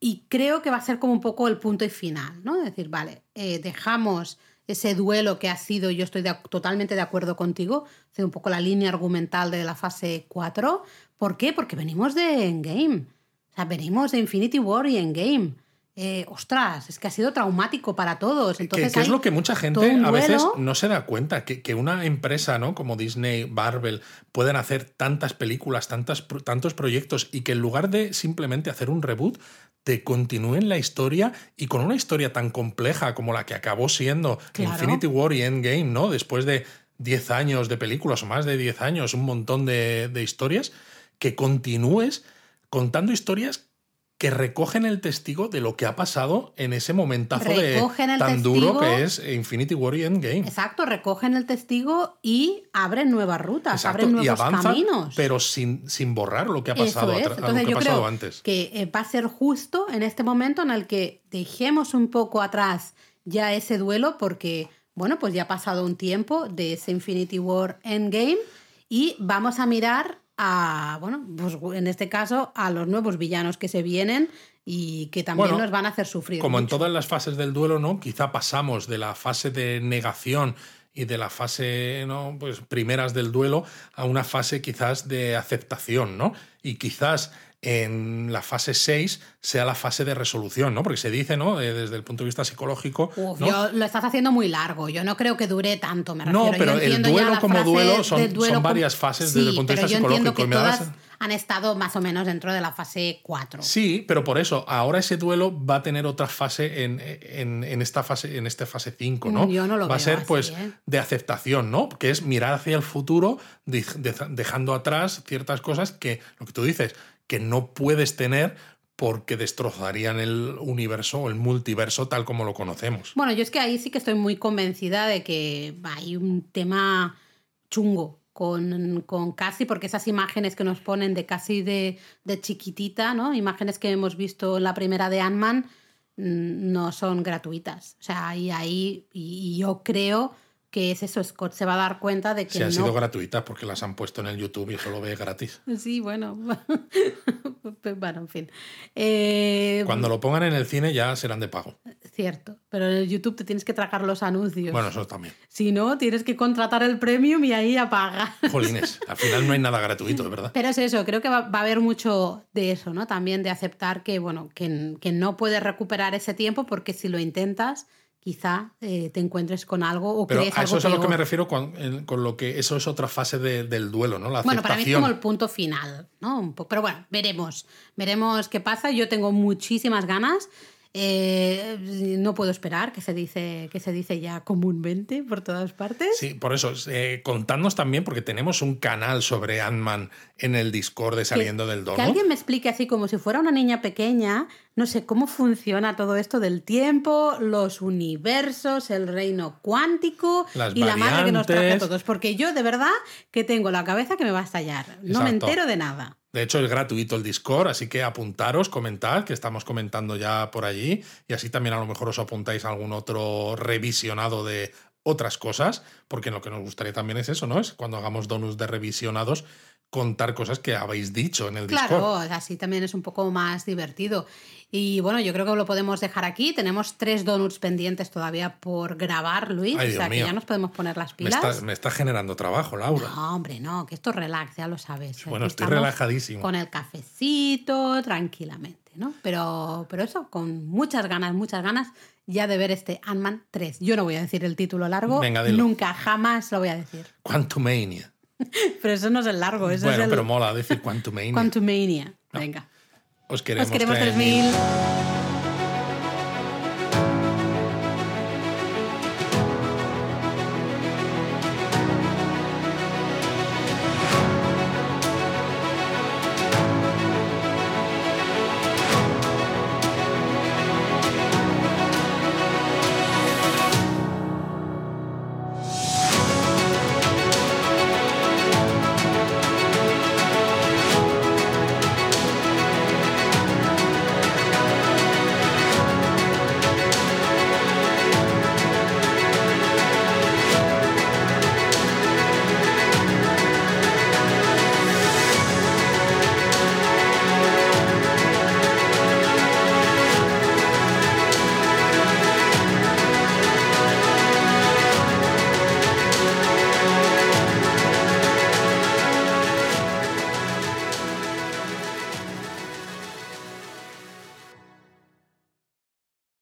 y creo que va a ser como un poco el punto y final, ¿no? Es decir, vale, eh, dejamos ese duelo que ha sido, yo estoy de totalmente de acuerdo contigo, hace un poco la línea argumental de la fase 4. ¿Por qué? Porque venimos de Endgame. O sea, venimos de Infinity War y Endgame. eh, ostras, es que ha sido traumático para todos. Entonces, que, es lo que mucha gente a veces no se da cuenta, que, que, una empresa ¿no? como Disney, Marvel, pueden hacer tantas películas, tantas, tantos proyectos y que en lugar de simplemente hacer un reboot, te continúen la historia y con una historia tan compleja como la que acabó siendo Infinity War y Endgame, ¿no? Después de 10 años de películas o más de 10 años, un montón de, de historias, que continúes contando historias que recogen el testigo de lo que ha pasado en ese momentazo de, tan duro que es Infinity War y Endgame. Exacto, recogen el testigo y abren nuevas rutas, abren nuevos y avanzan, caminos. Pero sin, sin borrar lo que ha pasado, Entonces, yo creo antes. Que eh, va a ser justo en este momento en el que dejemos un poco atrás ya ese duelo, porque, bueno, pues ya ha pasado un tiempo de ese Infinity War Endgame y vamos a mirar a, bueno, pues en este caso, a los nuevos villanos que se vienen y que también nos van a hacer sufrir. Como en todas las fases del duelo, ¿no? Quizá pasamos de la fase de negación y de la fase, ¿no? Pues primeras del duelo a una fase quizás de aceptación, ¿no? Y quizás en la fase 6 sea la fase de resolución, ¿no? Porque se dice, ¿no? Eh, desde el punto de vista psicológico. lo estás haciendo muy largo. Yo no creo que dure tanto, me refiero. No, pero el duelo como duelo son, son, varias fases desde el punto de vista psicológico. Que todas han estado más o menos dentro de la fase 4. Sí, pero por eso, ahora ese duelo va a tener otra fase en, en, esta fase, en esta fase 5, ¿no? Yo no lo va a ser, pues, ¿eh? de aceptación, ¿no? Que es mirar hacia el futuro, dejando atrás ciertas cosas que, lo que tú dices, que no puedes tener porque destrozarían el universo o el multiverso tal como lo conocemos. Bueno, yo es que ahí sí que estoy muy convencida de que hay un tema chungo con, con Casi, porque esas imágenes que nos ponen de casi de, de chiquitita, ¿no? Imágenes que hemos visto en la primera de Ant-Man, mm, no son gratuitas. O sea, y ahí, y yo creo que es eso, Scott se va a dar cuenta de que... Se han sido gratuitas porque las han puesto en el YouTube y eso lo ve gratis. Sí, bueno. bueno, en fin. Eh, Cuando lo pongan en el cine ya serán de pago. Cierto, pero en el YouTube te tienes que tragar los anuncios. Bueno, eso también. Si no, tienes que contratar el premium y ahí apaga. Jolines, al final no hay nada gratuito, de verdad. Pero es eso, creo que va, a haber mucho de eso, ¿no? También de aceptar que, bueno, que, que no puedes recuperar ese tiempo porque si lo intentas quizá eh, te encuentres con algo o Pero crees a eso es a lo que me refiero con, lo que eso es otra fase del duelo, ¿no? La bueno, para mí es como el punto final, ¿no? Pero bueno, veremos, veremos qué pasa. Yo tengo muchísimas ganas. Eh, no puedo esperar, que se, dice, que se dice ya comúnmente por todas partes. Sí, por eso, eh, contadnos también, porque tenemos un canal sobre Ant-Man en el Discord de Saliendo del Dono. Que alguien me explique así como si fuera una niña pequeña, no sé cómo funciona todo esto del tiempo, los universos, el reino cuántico y la madre que nos trae a todos. Porque yo de verdad que tengo la cabeza que me va a estallar. No me entero de nada. De hecho, es gratuito el Discord, así que apuntaros, comentad, que estamos comentando ya por allí, y así también a lo mejor os apuntáis a algún otro revisionado de otras cosas, porque lo que nos gustaría también es eso, ¿no? Es cuando hagamos donuts de revisionados, contar cosas que habéis dicho en el Discord. Claro, así también es un poco más divertido. Y bueno, yo creo que lo podemos dejar aquí. Tenemos tres donuts pendientes todavía por grabar, Luis. o sea que ya nos podemos poner las pilas. Me está, generando trabajo, Laura. No, hombre, no, que esto relax, ya lo sabes. Bueno, estoy relajadísimo. Con el cafecito, tranquilamente, ¿no? Pero, pero eso, con muchas ganas, muchas ganas ya de ver este Ant-Man 3. Yo no voy a decir el título largo. Nunca, jamás lo voy a decir. Quantumania. pero eso no es el largo, eso bueno, es el... pero mola decir Quantumania. Quantumania, venga. Os queremos, Os queremos 3000.